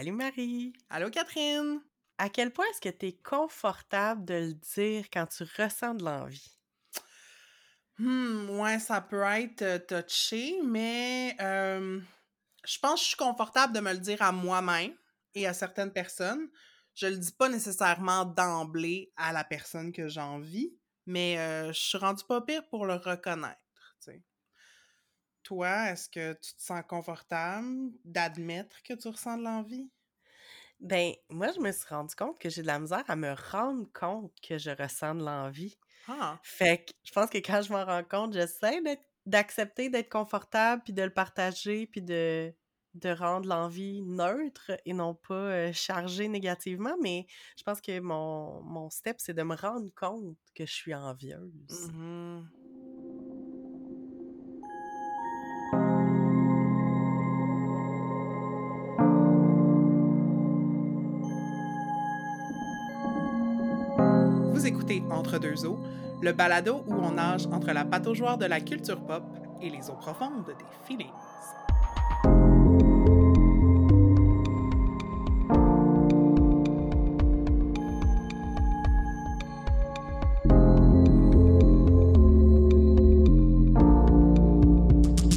Salut Marie. Allô Catherine. À quel point est-ce que tu es confortable de le dire quand tu ressens de l'envie? Hmm, ouais, ça peut être euh, touché, mais euh, je pense que je suis confortable de me le dire à moi-même et à certaines personnes. Je le dis pas nécessairement d'emblée à la personne que j'ai envie, mais euh, je suis rendue pas pire pour le reconnaître. Toi, est-ce que tu te sens confortable d'admettre que tu ressens de l'envie? Ben, moi, je me suis rendu compte que j'ai de la misère à me rendre compte que je ressens de l'envie. Ah, Fait que je pense que quand je m'en rends compte, j'essaie d'accepter d'être confortable, puis de le partager, puis de, de rendre l'envie neutre et non pas euh, chargée négativement. Mais je pense que mon, mon step, c'est de me rendre compte que je suis envieuse. Vous écoutez Entre deux eaux, le balado où on nage entre la pataugeoire de la culture pop et les eaux profondes des feelings.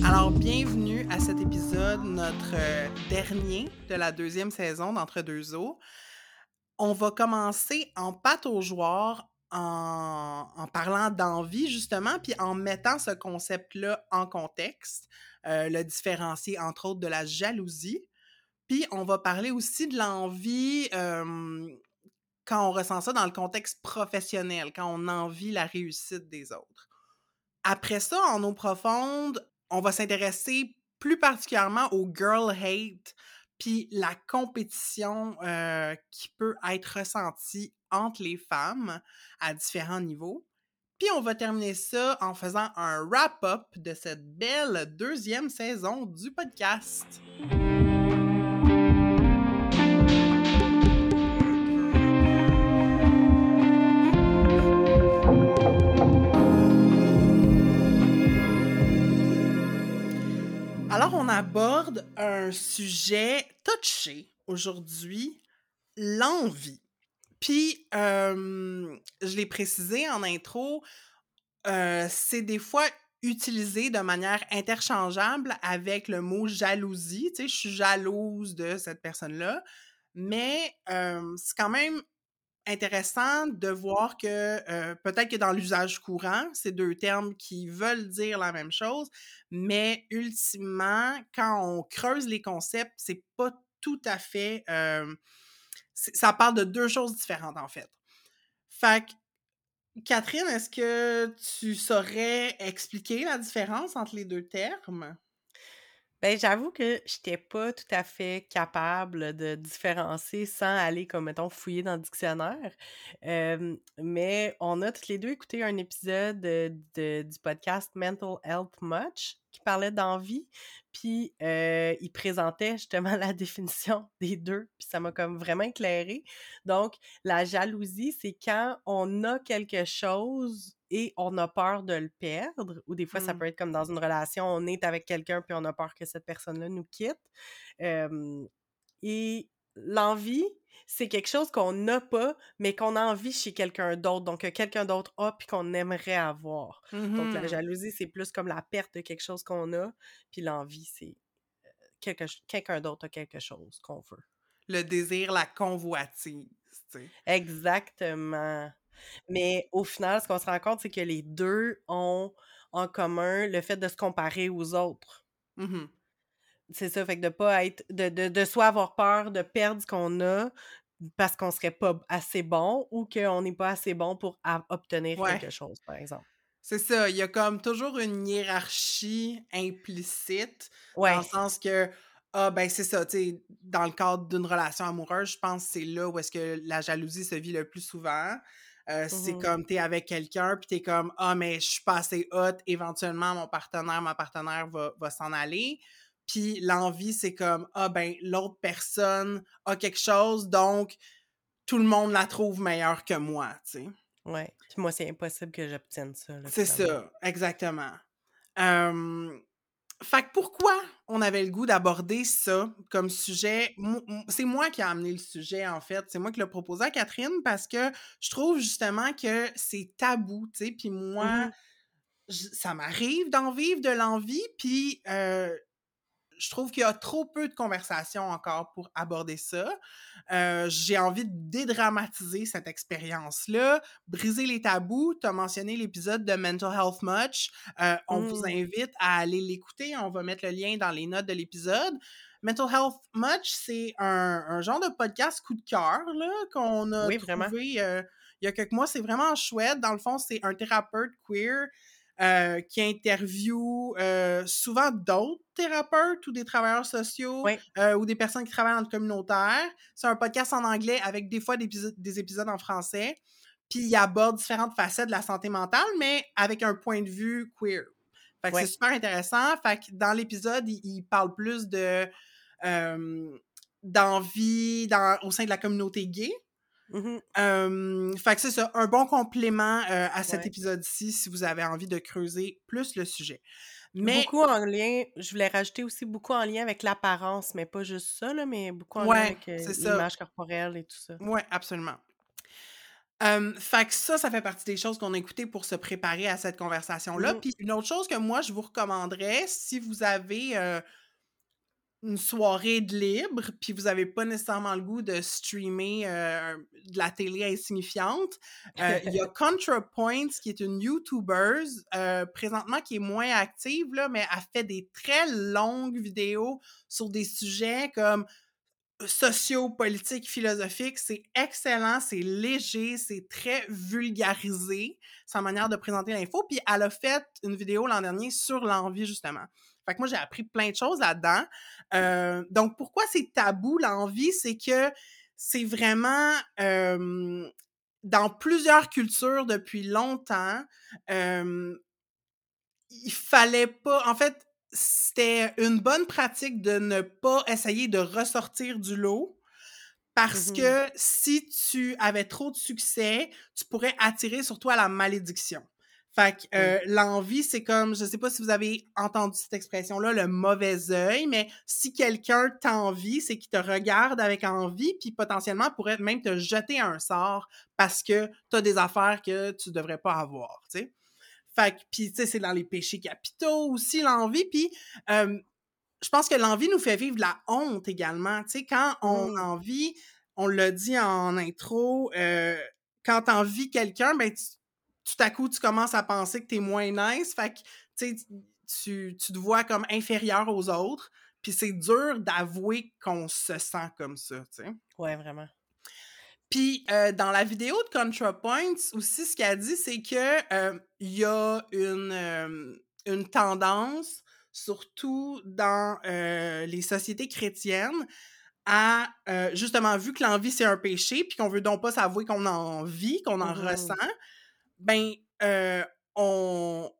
Alors, bienvenue à cet épisode, notre euh, dernier de la deuxième saison d'Entre deux eaux. On va commencer en pataugeoire en, en parlant d'envie, justement, puis en mettant ce concept-là en contexte, euh, le différencier, entre autres, de la jalousie. Puis on va parler aussi de l'envie quand on ressent ça dans le contexte professionnel, quand on envie la réussite des autres. Après ça, en eau profonde, on va s'intéresser plus particulièrement au girl hate, puis la compétition euh, qui peut être ressentie entre les femmes à différents niveaux. Puis on va terminer ça en faisant un wrap-up de cette belle deuxième saison du podcast. Alors, on aborde un sujet touché aujourd'hui, l'envie. Puis, euh, je l'ai précisé en intro, euh, c'est des fois utilisé de manière interchangeable avec le mot jalousie. Tu sais, je suis jalouse de cette personne-là. Mais euh, c'est quand même intéressant de voir que euh, peut-être que dans l'usage courant, c'est deux termes qui veulent dire la même chose, mais ultimement, quand on creuse les concepts, c'est pas tout à fait. euh, ça parle de deux choses différentes en fait. Fait que, Catherine, est-ce que tu saurais expliquer la différence entre les deux termes? Ben, j'avoue que j'étais pas tout à fait capable de différencier sans aller, comme mettons, fouiller dans le dictionnaire. Mais on a toutes les 2 écouté un épisode, de du podcast Mental Health Much qui parlait d'envie, puis, il présentait justement la définition des 2, puis ça m'a comme vraiment éclairée. Donc, la jalousie, c'est quand on a quelque chose et on a peur de le perdre, ou des fois, ça Mm. peut être comme dans une relation, on est avec quelqu'un puis on a peur que cette personne-là nous quitte. Et l'envie, c'est quelque chose qu'on n'a pas, mais qu'on a envie chez quelqu'un d'autre, donc que quelqu'un d'autre a puis qu'on aimerait avoir. Donc la Mhm. jalousie, c'est plus comme la perte de quelque chose qu'on a, puis l'envie, c'est, ch quelqu'un d'autre a quelque chose qu'on veut. Le désir, la convoitise. Exactement. Mais au final, ce qu'on se rend compte, c'est que les 2 ont en commun le fait de se comparer aux autres. Mhm. C'est ça, fait que de pas être de de de soit avoir peur de perdre ce qu'on a parce qu'on serait pas assez bon ou qu'on n'est pas assez bon pour obtenir Ouais. quelque chose, par exemple. C'est ça, il y a comme toujours une hiérarchie implicite, dans Ouais. le sens que, ah ben c'est ça, tu sais, dans le cadre d'une relation amoureuse, je pense que c'est là où est-ce que la jalousie se vit le plus souvent. Euh, c'est Mmh comme t'es avec quelqu'un, puis t'es comme, ah mais je suis pas assez hot, éventuellement mon partenaire, ma partenaire va, va s'en aller. Puis l'envie, c'est comme, ah ben l'autre personne a quelque chose, donc tout le monde la trouve meilleure que moi, tu sais. Ouais. Puis moi, c'est impossible que j'obtienne ça, C'est ça, exactement. Fait que pourquoi on avait le goût d'aborder ça comme sujet? c'est moi qui ai amené le sujet, en fait. C'est moi qui l'ai proposé à Catherine parce que je trouve justement que c'est tabou, tu sais. Puis moi, mmh ça m'arrive d'en vivre de l'envie, puis euh, je trouve qu'il y a trop peu de conversations encore pour aborder ça. Euh, j'ai envie de dédramatiser cette expérience-là, briser les tabous. Tu as mentionné l'épisode de Mental Health Much. Euh, on vous mmh. invite à aller l'écouter. On va mettre le lien dans les notes de l'épisode. Mental Health Much, c'est un, genre de podcast coup de cœur qu'on a oui, trouvé euh, il y a quelques mois. C'est vraiment chouette. Dans le fond, c'est un thérapeute queer euh, qui interviewe euh, souvent d'autres thérapeutes ou des travailleurs sociaux euh, ou des personnes qui travaillent dans le communautaire. C'est un podcast en anglais avec des fois des, des épisodes en français. Puis il aborde différentes facettes de la santé mentale, mais avec un point de vue queer. Fait que c'est super intéressant. Fait que dans l'épisode, il, parle plus de d'envie au sein de la communauté gay. Mmh fait que c'est ça, un bon complément à cet épisode-ci si vous avez envie de creuser plus le sujet. Mais... Beaucoup en lien, je voulais rajouter aussi beaucoup en lien avec l'apparence, mais pas juste ça, là, mais beaucoup en lien avec l'image corporelle et tout ça. Oui, absolument. fait que ça, ça fait partie des choses qu'on a écoutées pour se préparer à cette conversation-là. Mmh Puis une autre chose que moi, je vous recommanderais, si vous avez une soirée de libre, puis vous n'avez pas nécessairement le goût de streamer euh, de la télé insignifiante, euh, il y a ContraPoints, qui est une YouTuber, euh, présentement qui est moins active, là, mais elle fait des très longues vidéos sur des sujets comme sociaux, politiques, philosophiques. C'est excellent, c'est léger, c'est très vulgarisé, sa manière de présenter l'info. Puis elle a fait une vidéo l'an dernier sur l'envie, justement. Fait que moi, j'ai appris plein de choses là-dedans. Euh, donc, pourquoi c'est tabou, l'envie? C'est que c'est vraiment dans plusieurs cultures depuis longtemps. il fallait pas. En fait, c'était une bonne pratique de ne pas essayer de ressortir du lot. Parce mmh que si tu avais trop de succès, tu pourrais attirer sur toi la malédiction. Fait que euh, l'envie, c'est comme, je sais pas si vous avez entendu cette expression-là, le mauvais œil, mais si quelqu'un t'envie, c'est qu'il te regarde avec envie, puis potentiellement pourrait même te jeter un sort parce que tu as des affaires que tu devrais pas avoir, tu sais. Fait que, puis tu sais, c'est dans les péchés capitaux aussi, l'envie, puis je pense que l'envie nous fait vivre de la honte également, tu sais, quand on envie, on l'a dit en intro, euh, quand t'envies quelqu'un, ben tu tout à coup, tu commences à penser que tu es moins nice. Fait que, tu tu, te vois comme inférieur aux autres. Puis c'est dur d'avouer qu'on se sent comme ça, tu sais. Ouais, vraiment. Puis euh, dans la vidéo de ContraPoints aussi, ce qu'elle dit, c'est que euh, y a une, euh, une tendance, surtout dans les sociétés chrétiennes, à justement vu que l'envie c'est un péché, puis qu'on veut donc pas s'avouer qu'on en vit, qu'on en mmh ressent, ben, euh, on,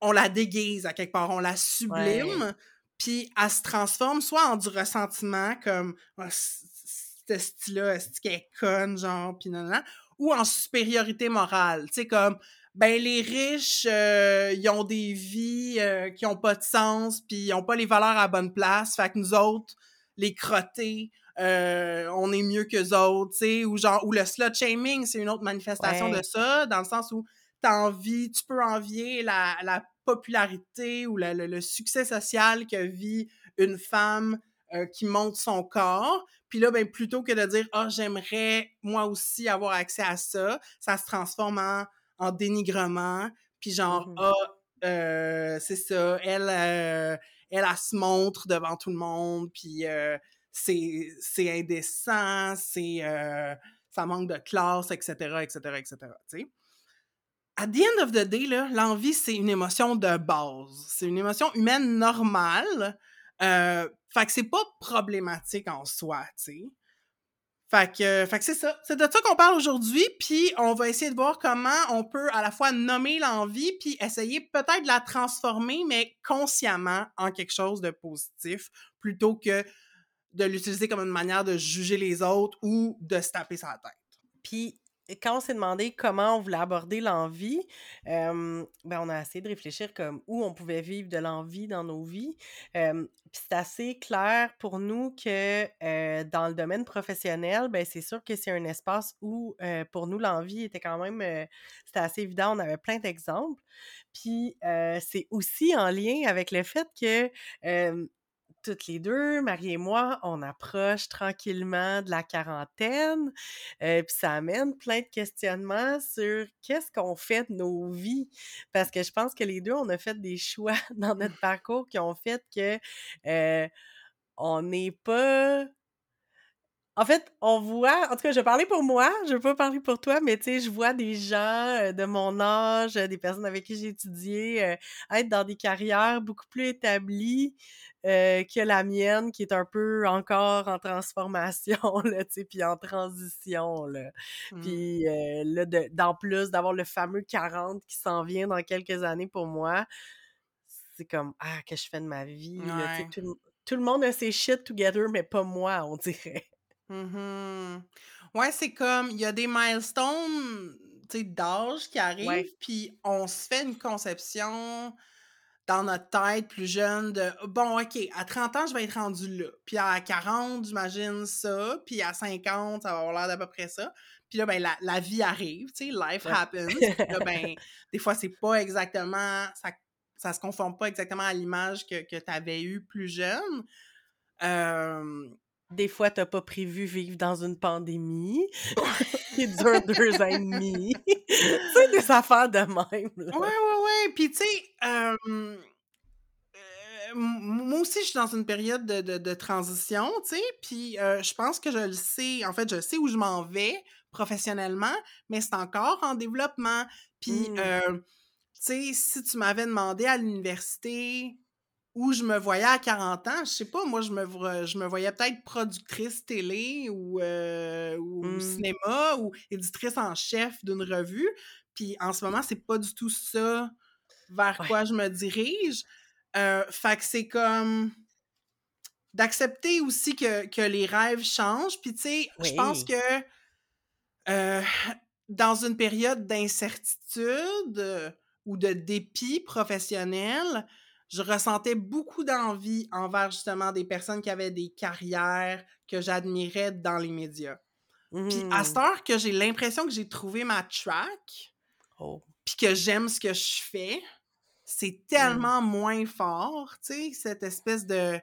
on la déguise à quelque part, on la sublime, puis elle se transforme soit en du ressentiment, comme oh, ce style-là, est-ce qu'elle est conne, genre, puis non, ou en supériorité morale, tu sais, comme, ben, les riches, euh, ils ont des vies euh, qui ont pas de sens, puis ils ont pas les valeurs à bonne place, fait que nous autres, les crottés, euh, on est mieux que autres, tu sais, ou genre, ou le slut shaming, c'est une autre manifestation de ça, dans le sens où t'as envie, tu peux envier la, la popularité ou le, succès social que vit une femme euh, qui monte son corps. Puis là, ben, plutôt que de dire, ah, oh, j'aimerais moi aussi avoir accès à ça, ça se transforme en, en dénigrement. Puis genre, ah, euh, c'est ça, elle, elle, elle, se montre devant tout le monde. Puis c'est indécent, c'est euh, ça manque de classe, etc., etc., etc.. At the end of the day, l'envie, c'est une émotion de base. C'est une émotion humaine normale. Euh, fait que c'est pas problématique en soi. Fait que, fait que c'est ça. C'est de ça qu'on parle aujourd'hui, puis on va essayer de voir comment on peut à la fois nommer l'envie, puis essayer peut-être de la transformer, mais consciemment en quelque chose de positif, plutôt que de l'utiliser comme une manière de juger les autres ou de se taper sa tête. Puis quand on s'est demandé comment on voulait aborder l'envie, ben, on a essayé de réfléchir comme où on pouvait vivre de l'envie dans nos vies. puis c'est assez clair pour nous que dans le domaine professionnel, ben c'est sûr que c'est un espace où pour nous l'envie était quand même c'était assez évident, on avait plein d'exemples. Puis c'est aussi en lien avec le fait que toutes les deux, Marie et moi, on approche tranquillement de la quarantaine. Euh, puis ça amène plein de questionnements sur qu'est-ce qu'on fait de nos vies? Parce que je pense que les deux, on a fait des choix dans notre parcours qui ont fait que euh, on n'est pas en fait, on voit, en tout cas, je vais parler pour moi, je vais pas parler pour toi, mais tu sais, je vois des gens euh, de mon âge, des personnes avec qui j'ai étudié, être dans des carrières beaucoup plus établies, euh, que la mienne, qui est un peu encore en transformation, là, tu sais, puis en transition, là. Mmh. Puis euh, là, d'en plus, d'avoir le fameux 40 qui s'en vient dans quelques années pour moi, c'est comme, ah, que je fais de ma vie, tout, le monde a ses shit together, mais pas moi, on dirait. Mmh ouais, c'est comme, il y a des milestones, tu sais, d'âge qui arrivent, puis on se fait une conception dans notre tête plus jeune de bon, OK, à 30 ans, je vais être rendu là. Puis à 40, j'imagine ça. Puis à 50, ça va avoir l'air d'à peu près ça. Puis là, ben, la, vie arrive, tu sais, life happens. Puis là, ben, des fois, c'est pas exactement. Ça, ça se conforme pas exactement à l'image que, que tu avais eue plus jeune. Des fois, t'as pas prévu vivre dans une pandémie qui dure deux ans et demi. tu des affaires de même. Là. Ouais, ouais, ouais. Puis, tu sais, moi aussi, je suis dans une période de, de, transition, tu sais, puis je pense que je le sais, en fait, je sais où je m'en vais professionnellement, mais c'est encore en développement. Puis, mmh. tu sais, si tu m'avais demandé à l'université où je me voyais à 40 ans, je sais pas, moi, je me, je me voyais peut-être productrice télé ou, ou mmh. cinéma ou éditrice en chef d'une revue. Puis en ce moment, c'est pas du tout ça vers quoi je me dirige. Euh, fait que c'est comme d'accepter aussi que, que, les rêves changent. Puis, tu sais, je pense que euh, dans une période d'incertitude ou de dépit professionnel, je ressentais beaucoup d'envie envers justement des personnes qui avaient des carrières que j'admirais dans les médias. Puis à cette mmh. heure que j'ai l'impression que j'ai trouvé ma track, oh. puis que j'aime ce que je fais, c'est mmh. tellement moins fort, tu sais, cette espèce de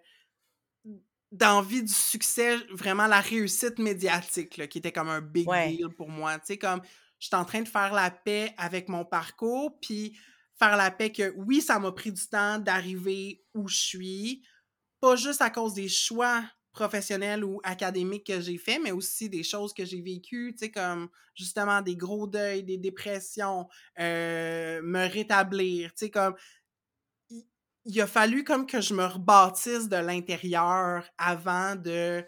d'envie du succès, vraiment la réussite médiatique, là, qui était comme un big deal pour moi, tu sais, comme je suis en train de faire la paix avec mon parcours, puis faire la paix que oui, ça m'a pris du temps d'arriver où je suis, pas juste à cause des choix professionnels ou académiques que j'ai fait, mais aussi des choses que j'ai vécues, tu sais, comme justement des gros deuils, des dépressions, euh, me rétablir, tu sais, comme il a fallu comme que je me rebâtisse de l'intérieur avant de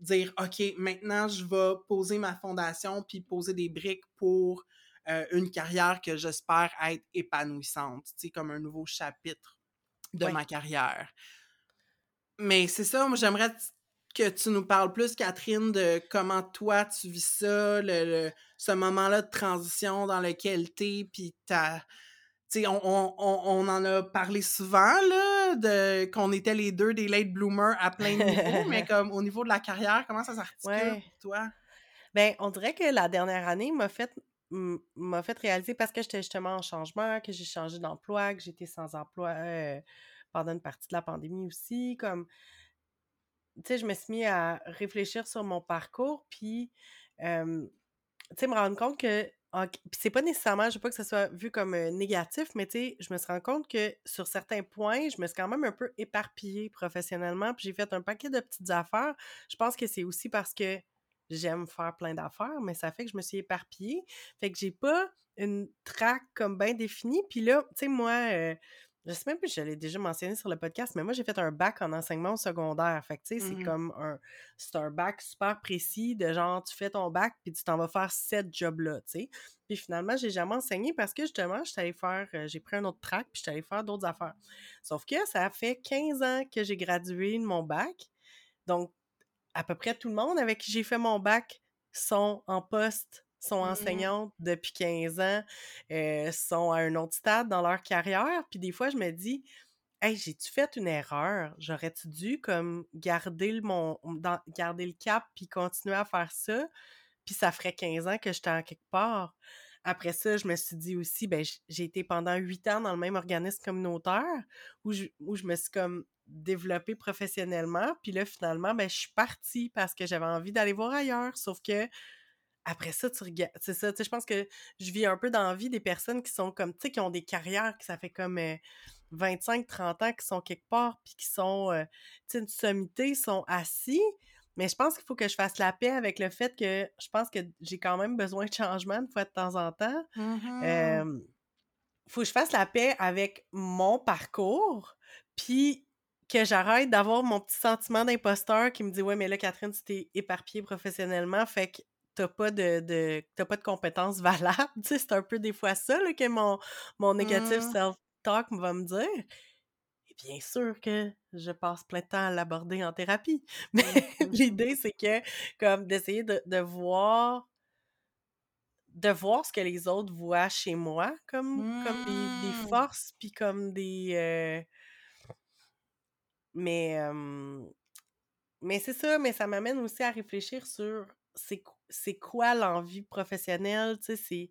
dire OK, maintenant je vais poser ma fondation puis poser des briques pour euh, une carrière que j'espère être épanouissante, tu sais, comme un nouveau chapitre de ma carrière. Mais c'est ça, moi j'aimerais que tu nous parles plus, Catherine, de comment toi tu vis ça, le, ce moment-là de transition dans lequel t'es, puis ta... On, on, on, en a parlé souvent, là, de, qu'on était les deux des late bloomers à plein de niveaux, mais comme au niveau de la carrière, comment ça s'articule pour toi? Ben, on dirait que la dernière année m'a fait m'a fait réaliser parce que j'étais justement en changement, que j'ai changé d'emploi, que j'étais sans emploi euh, pendant une partie de la pandémie aussi, comme tu sais, je me suis mis à réfléchir sur mon parcours, puis, tu sais, me rendre compte que, puis c'est pas nécessairement, je veux pas que ça soit vu comme négatif, mais tu sais, je me suis rendu compte que sur certains points, je me suis quand même un peu éparpillée professionnellement, puis j'ai fait un paquet de petites affaires. Je pense que c'est aussi parce que j'aime faire plein d'affaires, mais ça fait que je me suis éparpillée. Fait que j'ai pas une track comme bien définie. Puis là, tu sais, moi, je sais même plus si je l'ai déjà mentionné sur le podcast, mais moi, j'ai fait un bac en enseignement secondaire. Fait que, tu sais, c'est mmh comme un... C'est un bac super précis de genre, tu fais ton bac, puis tu t'en vas faire sept jobs-là, tu sais. Puis finalement, j'ai jamais enseigné parce que, justement, je allée faire... Euh, j'ai pris un autre track, puis je allée faire d'autres affaires. Sauf que ça fait 15 ans que j'ai gradué de mon bac. Donc, à peu près tout le monde avec qui j'ai fait mon bac sont en poste sont Mmh. enseignantes depuis 15 ans, euh, sont à un autre stade dans leur carrière. Puis des fois, je me dis, hey, j'ai-tu fait une erreur? J'aurais-tu dû comme garder le, mon, dans- garder le cap puis continuer à faire ça? Puis ça ferait 15 ans que j'étais en quelque part. Après ça, je me suis dit aussi, ben, j'ai été pendant huit ans dans le même organisme communautaire où je, où je me suis comme développée professionnellement. Puis là, finalement, ben, je suis partie parce que j'avais envie d'aller voir ailleurs. Sauf que après ça, tu regardes. C'est ça, tu sais, je pense que je vis un peu dans la vie des personnes qui sont comme, tu sais, qui ont des carrières, que ça fait comme 25-30 ans, qui sont quelque part, puis qui sont, euh, tu sais, une sommité, sont assis. Mais je pense qu'il faut que je fasse la paix avec le fait que je pense que j'ai quand même besoin de changement de fois de temps en temps. Mmh Euh, faut que je fasse la paix avec mon parcours, puis que j'arrête d'avoir mon petit sentiment d'imposteur qui me dit Ouais, mais là, Catherine, tu t'es éparpillée professionnellement, fait que t'as pas de, de t'as pas de compétences valables. Tu sais, c'est un peu des fois ça là, que mon, mon négatif Mmh. self-talk va me dire. Bien sûr que je passe plein de temps à l'aborder en thérapie. Mais Mmh. l'idée, c'est que comme d'essayer de, de voir de voir ce que les autres voient chez moi comme, comme des, des Mmh. forces, puis comme des... euh, mais euh, mais c'est ça, mais ça m'amène aussi à réfléchir sur c'est qu- c'est quoi l'envie professionnelle, tu sais, c'est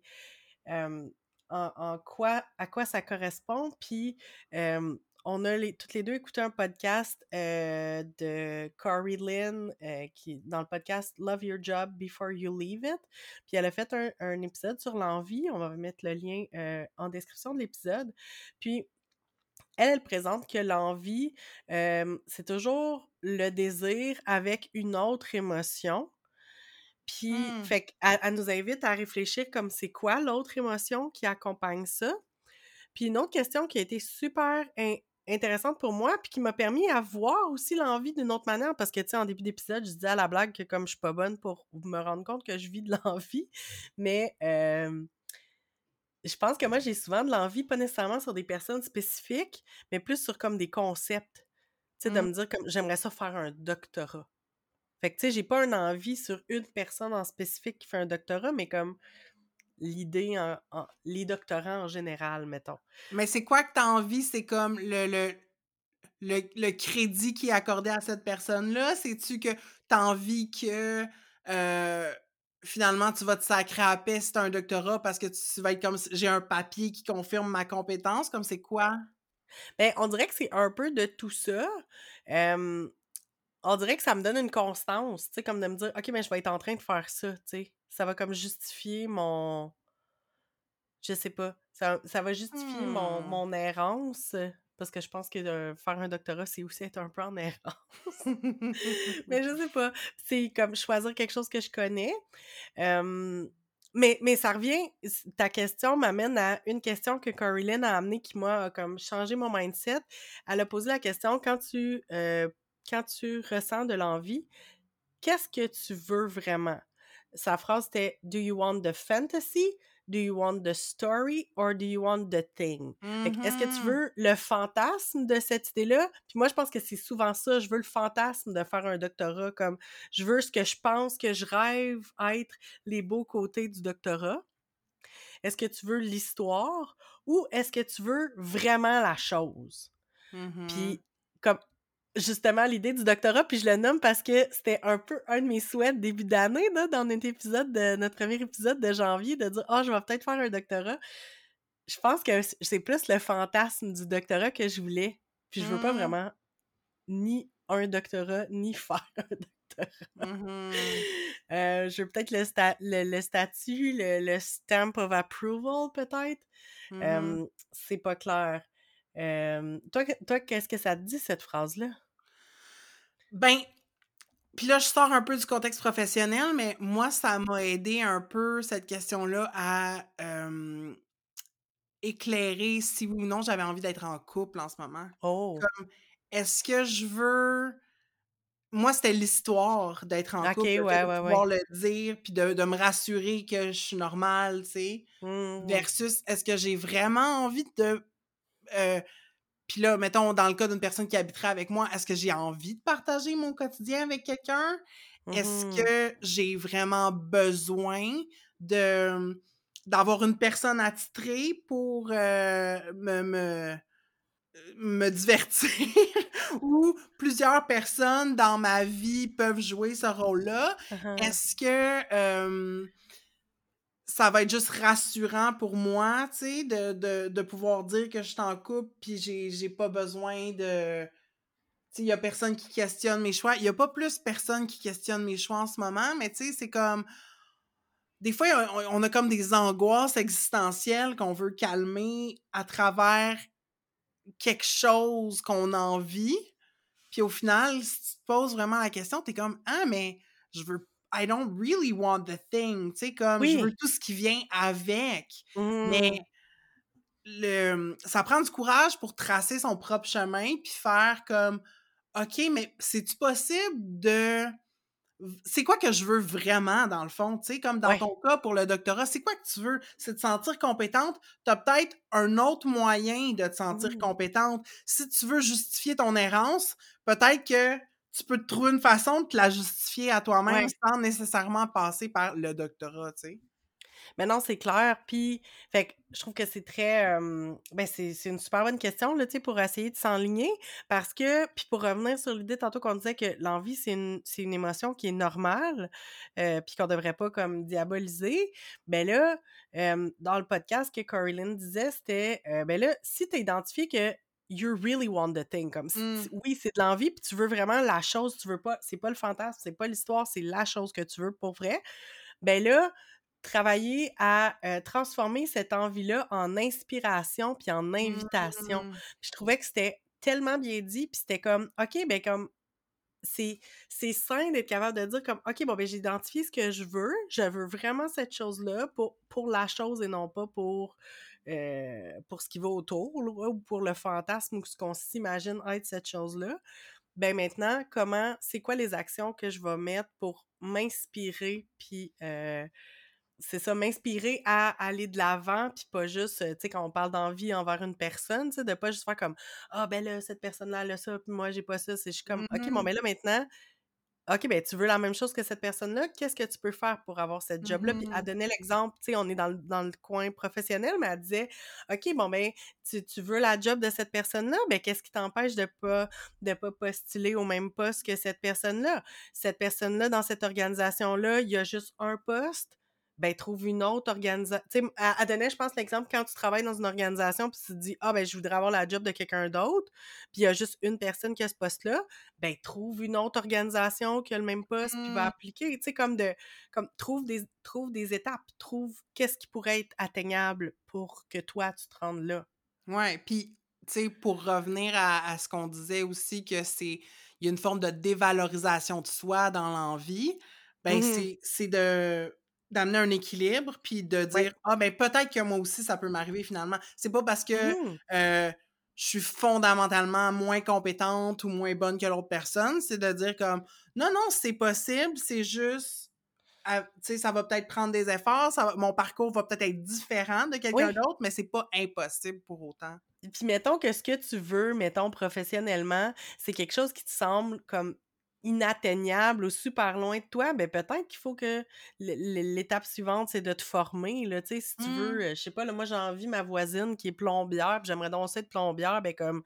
euh, en, en quoi, à quoi ça correspond. Puis euh, on a les, toutes les deux écouté un podcast euh, de Corey Lynn, euh, qui dans le podcast Love Your Job Before You Leave It. Puis elle a fait un, un épisode sur l'envie. On va mettre le lien euh, en description de l'épisode. Puis elle, elle présente que l'envie, c'est toujours le désir avec une autre émotion. Puis, Mmh. fait qu'elle elle nous invite à réfléchir comme c'est quoi l'autre émotion qui accompagne ça. Puis une autre question qui a été super in- intéressante pour moi, puis qui m'a permis à voir aussi l'envie d'une autre manière, parce que, tu sais, en début d'épisode, je disais à la blague que comme je suis pas bonne pour me rendre compte que je vis de l'envie, mais euh, je pense que moi, j'ai souvent de l'envie, pas nécessairement sur des personnes spécifiques, mais plus sur comme des concepts. Tu sais, de Mmh. me dire comme j'aimerais ça faire un doctorat. Fait que, tu sais, j'ai pas une envie sur une personne en spécifique qui fait un doctorat, mais comme l'idée, en, en- les doctorats en général, mettons. Mais c'est quoi que tu as envie? C'est comme le, le, le, le crédit qui est accordé à cette personne-là? C'est-tu que tu as envie que euh, finalement tu vas te sacrer à paix si tu un doctorat parce que tu vas être comme j'ai un papier qui confirme ma compétence? Comme c'est quoi? Ben, on dirait que c'est un peu de tout ça. Euh, on dirait que ça me donne une constance, tu sais, comme de me dire, OK, mais je vais être en train de faire ça, tu sais. Ça va comme justifier mon... Je sais pas. Ça, ça va justifier mon, Hmm. mon errance, euh, parce que je pense que de faire un doctorat, c'est aussi être un peu en errance. mais je sais pas. C'est comme choisir quelque chose que je connais. Euh, mais, mais ça revient, ta question m'amène à une question que Corinne a amenée qui m'a comme changé mon mindset. Elle a posé la question quand tu, euh, quand tu ressens de l'envie, qu'est-ce que tu veux vraiment? Sa phrase était Do you want the fantasy? Do you want the story? Or do you want the thing? Est-ce que tu Mhm. veux le fantasme de cette idée-là? Puis moi, je pense que c'est souvent ça. Je veux le fantasme de faire un doctorat. Comme je veux ce que je pense que je rêve être les beaux côtés du doctorat. Est-ce que tu veux l'histoire? Ou est-ce que tu veux vraiment la chose? Mhm. Puis, comme, justement, l'idée du doctorat, puis je le nomme parce que c'était un peu un de mes souhaits début d'année, dans notre épisode, de, notre premier épisode de janvier, de dire, ah, je vais peut-être faire un doctorat. Je pense que c'est plus le fantasme du doctorat que je voulais. Puis je veux pas Mm. vraiment ni un doctorat, ni faire un doctorat. Mhm. Euh, je veux peut-être le, sta- le, le statut, le, le stamp of approval, peut-être. Mhm. Euh, c'est pas clair. Euh, toi, toi, qu'est-ce que ça te dit, cette phrase-là? Ben, puis là, je sors un peu du contexte professionnel, mais moi, ça m'a aidé un peu, cette question-là, à euh, éclairer si oui ou non j'avais envie d'être en couple en ce moment. Oh! Comme, est-ce que je veux... Moi, c'était l'histoire d'être en couple, ouais, de ouais, pouvoir le dire, puis de, de me rassurer que je suis normale, tu sais, Mhm. versus est-ce que j'ai vraiment envie de... euh, puis là, mettons, dans le cas d'une personne qui habiterait avec moi, est-ce que j'ai envie de partager mon quotidien avec quelqu'un? Est-ce Mhm. que j'ai vraiment besoin de d'avoir une personne attitrée pour euh, me, me, me divertir? Ou plusieurs personnes dans ma vie peuvent jouer ce rôle-là? Uh-huh. Est-ce que euh, ça va être juste rassurant pour moi, tu sais, de, de, de pouvoir dire que je suis en couple puis j'ai, j'ai pas besoin de... Tu sais, il y a personne qui questionne mes choix. Il y a pas plus personne qui questionne mes choix en ce moment, mais tu sais, c'est comme... Des fois, on, a comme des angoisses existentielles qu'on veut calmer à travers quelque chose qu'on a envie. Puis au final, si tu te poses vraiment la question, t'es comme Ah, mais je veux. I don't really want the thing. Tu sais, comme je veux tout ce qui vient avec. Mmh. Mais le, ça prend du courage pour tracer son propre chemin puis faire comme OK, mais c'est-tu possible de. C'est quoi que je veux vraiment, dans le fond? Tu sais, comme dans Ouais. ton cas pour le doctorat, c'est quoi que tu veux? C'est te sentir compétente? Tu as peut-être un autre moyen de te sentir Mmh. compétente. Si tu veux justifier ton errance, peut-être que tu peux te trouver une façon de te la justifier à toi-même Ouais. sans nécessairement passer par le doctorat, tu sais? Mais non, c'est clair. Puis, fait que je trouve que c'est très. ben, c'est une super bonne question, là, tu sais, pour essayer de s'enligner. Parce que, puis pour revenir sur l'idée tantôt qu'on disait que l'envie, c'est une, une émotion qui est normale, euh, puis qu'on devrait pas comme diaboliser. Ben là, euh, dans le podcast que Corinne disait, c'était, euh, ben là, si tu identifié que you really want the thing, comme Mm. si- oui, c'est de l'envie, puis tu veux vraiment la chose, tu veux pas, c'est pas le fantasme, c'est pas l'histoire, c'est la chose que tu veux pour vrai. Ben là, travailler à euh, transformer cette envie-là en inspiration puis en invitation. Mm. Puis je trouvais que c'était tellement bien dit, puis c'était comme, OK, ben comme, c'est c'est sain d'être capable de dire comme, OK, bon, ben j'ai identifié ce que je veux, je veux vraiment cette chose-là pour, pour la chose et non pas pour, euh, pour ce qui va autour, là, ou pour le fantasme ou ce qu'on s'imagine être cette chose-là. Ben maintenant, comment, c'est quoi les actions que je vais mettre pour m'inspirer puis... euh, c'est ça, m'inspirer à aller de l'avant, puis pas juste, euh, tu sais, quand on parle d'envie envers une personne, tu sais, de pas juste faire comme Ah, ben là, cette personne-là, elle a ça, puis moi, j'ai pas ça. C'est je suis comme OK, bon, Mhm. ben là, maintenant, OK, ben tu veux la même chose que cette personne-là, qu'est-ce que tu peux faire pour avoir cette job-là? Puis elle Mhm. donnait l'exemple, tu sais, on est dans le, dans le coin professionnel, mais elle disait OK, bon, ben, tu, tu veux la job de cette personne-là, ben qu'est-ce qui t'empêche de pas, de pas postuler au même poste que cette personne-là? Cette personne-là, dans cette organisation-là, il y a juste un poste ben trouve une autre organisation. Tu sais, elle, elle donnait, je pense, l'exemple quand tu travailles dans une organisation puis tu te dis Ah, ben, je voudrais avoir la job de quelqu'un d'autre, puis il y a juste une personne qui a ce poste-là, ben, trouve une autre organisation qui a le même poste puis va Mm. appliquer. Tu sais, comme de. Comme, trouve des, trouve des étapes, trouve qu'est-ce qui pourrait être atteignable pour que toi, tu te rendes là. Ouais, puis, tu sais, pour revenir à, à ce qu'on disait aussi, que c'est. Il y a une forme de dévalorisation de soi dans l'envie, ben, c'est c'est de d'amener un équilibre, puis de Ouais. dire Ah, ben, peut-être que moi aussi, ça peut m'arriver finalement. C'est pas parce que Mhm. euh, je suis fondamentalement moins compétente ou moins bonne que l'autre personne, c'est de dire comme non, non, c'est possible, c'est juste. à- Tu sais, ça va peut-être prendre des efforts, ça va- mon parcours va peut-être être différent de quelqu'un Oui. d'autre, mais c'est pas impossible pour autant. Puis mettons que ce que tu veux, mettons professionnellement, c'est quelque chose qui te semble comme inatteignable ou super loin de toi, ben peut-être qu'il faut que l'étape suivante, c'est de te former, là, si tu Mmh. veux, euh, je sais pas, là, moi j'ai envie, ma voisine qui est plombière, puis j'aimerais donc ça être plombière, ben comme,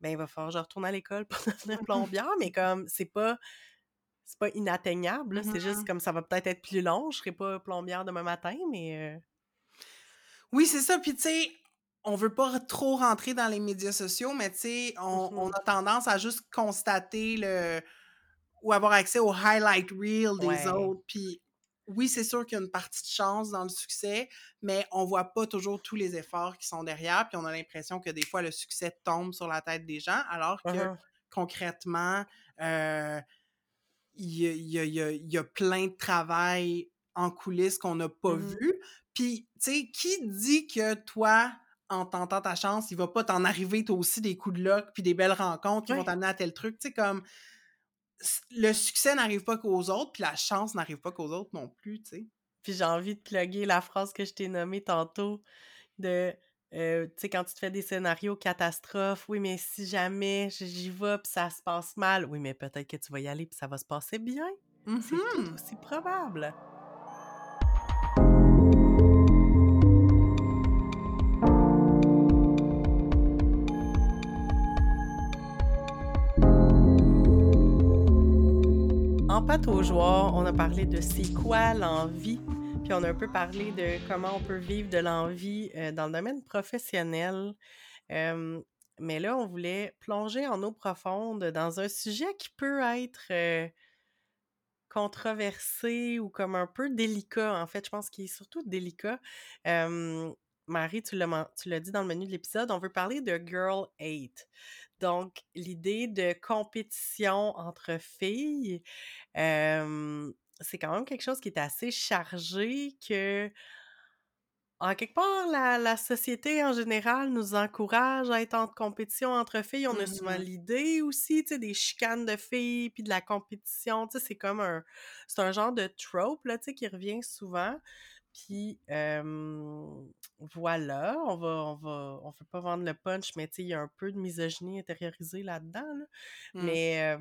ben il va falloir que je retourne à l'école pour devenir plombière, mais comme, c'est pas, c'est pas inatteignable, là, c'est juste Mhm. comme, ça va peut-être être plus long, je serai pas plombière demain matin, mais... euh, Oui, c'est ça. Puis, tu sais, on veut pas trop rentrer dans les médias sociaux, mais tu sais, on, on a tendance à juste constater le ou avoir accès au highlight reel des Ouais. autres. Puis, oui, c'est sûr qu'il y a une partie de chance dans le succès, mais on voit pas toujours tous les efforts qui sont derrière. Puis, on a l'impression que des fois, le succès tombe sur la tête des gens, alors que Uh-huh. concrètement, euh, il y, y a- y y plein de travail en coulisses qu'on n'a pas Mhm. vu. Puis, tu sais, qui dit que toi, en tentant ta chance, il va pas t'en arriver toi aussi des coups de luck puis des belles rencontres qui vont t'amener à tel truc. Tu sais, comme le succès n'arrive pas qu'aux autres, puis la chance n'arrive pas qu'aux autres non plus, tu sais. Puis j'ai envie de plugger la phrase que je t'ai nommée tantôt de, euh, tu sais, quand tu te fais des scénarios catastrophes, oui, mais si jamais j'y vais puis ça se passe mal, oui, mais peut-être que tu vas y aller puis ça va se passer bien. C'est tout Mhm. aussi probable. Pâte aux on a parlé de c'est quoi l'envie, puis on a un peu parlé de comment on peut vivre de l'envie euh, dans le domaine professionnel. Euh, mais là, on voulait plonger en eau profonde dans un sujet qui peut être euh, controversé ou comme un peu délicat, en fait. Je pense qu'il est surtout délicat. Marie, tu l'as dit dans le menu de l'épisode, on veut parler de Girl Hate. Donc, l'idée de compétition entre filles, c'est quand même quelque chose qui est assez chargé que, en quelque part, la, société en général nous encourage à être en compétition entre filles. On a souvent mmh l'idée aussi, tu sais, des chicanes de filles, puis de la compétition, tu sais, c'est comme un... C'est un genre de trope, là, tu sais, qui revient souvent. Puis voilà, on va, on va, on fait pas vendre le punch, mais tu sais, il y a un peu de misogynie intériorisée là-dedans. Mmh. Mais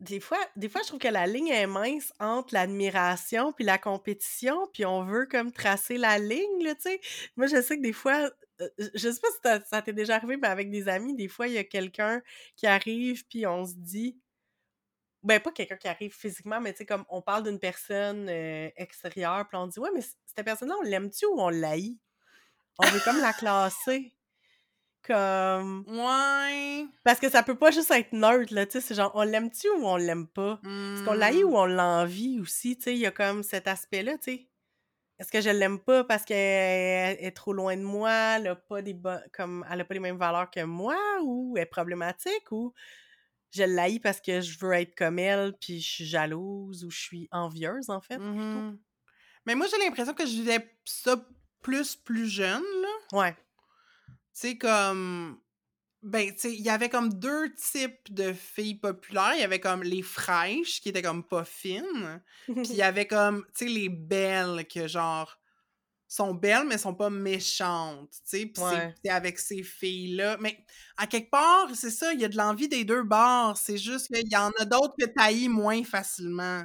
des fois, des fois, je trouve que la ligne est mince entre l'admiration puis la compétition, puis on veut comme tracer la ligne, tu sais. Moi, je sais que des fois, je sais pas si ça t'est déjà arrivé, mais avec des amis, des fois, il y a quelqu'un qui arrive, puis on se dit, ben, pas quelqu'un qui arrive physiquement, mais tu sais, comme on parle d'une personne extérieure, puis on dit, ouais, mais cette personne-là, on l'aime-tu ou on l'haït? On veut comme la classer. Comme. Ouais. Parce que ça peut pas juste être neutre, là, tu sais. C'est genre, on l'aime-tu ou on l'aime pas? Est-ce qu'on l'haït ou Mmh. on l'envie aussi, tu sais? Il y a comme cet aspect-là, tu sais. Est-ce que je l'aime pas parce qu'elle est trop loin de moi, elle a pas des comme elle a pas les mêmes valeurs que moi ou elle est problématique ou je l'haïs parce que je veux être comme elle, puis je suis jalouse ou je suis envieuse, en fait, plutôt. Mmh Mais moi, j'ai l'impression que je vivais ça plus, plus jeune, là. Ouais. Tu sais, comme... Ben, tu sais, il y avait comme deux types de filles populaires. Il y avait comme les fraîches, qui étaient comme pas fines. Puis il y avait comme, tu sais, les belles, que genre sont belles, mais sont pas méchantes, tu sais. Ouais. c'est avec ces filles-là. Mais à quelque part, c'est ça, il y a de l'envie des deux bords. C'est juste qu'il y en a d'autres que t'haïs moins facilement.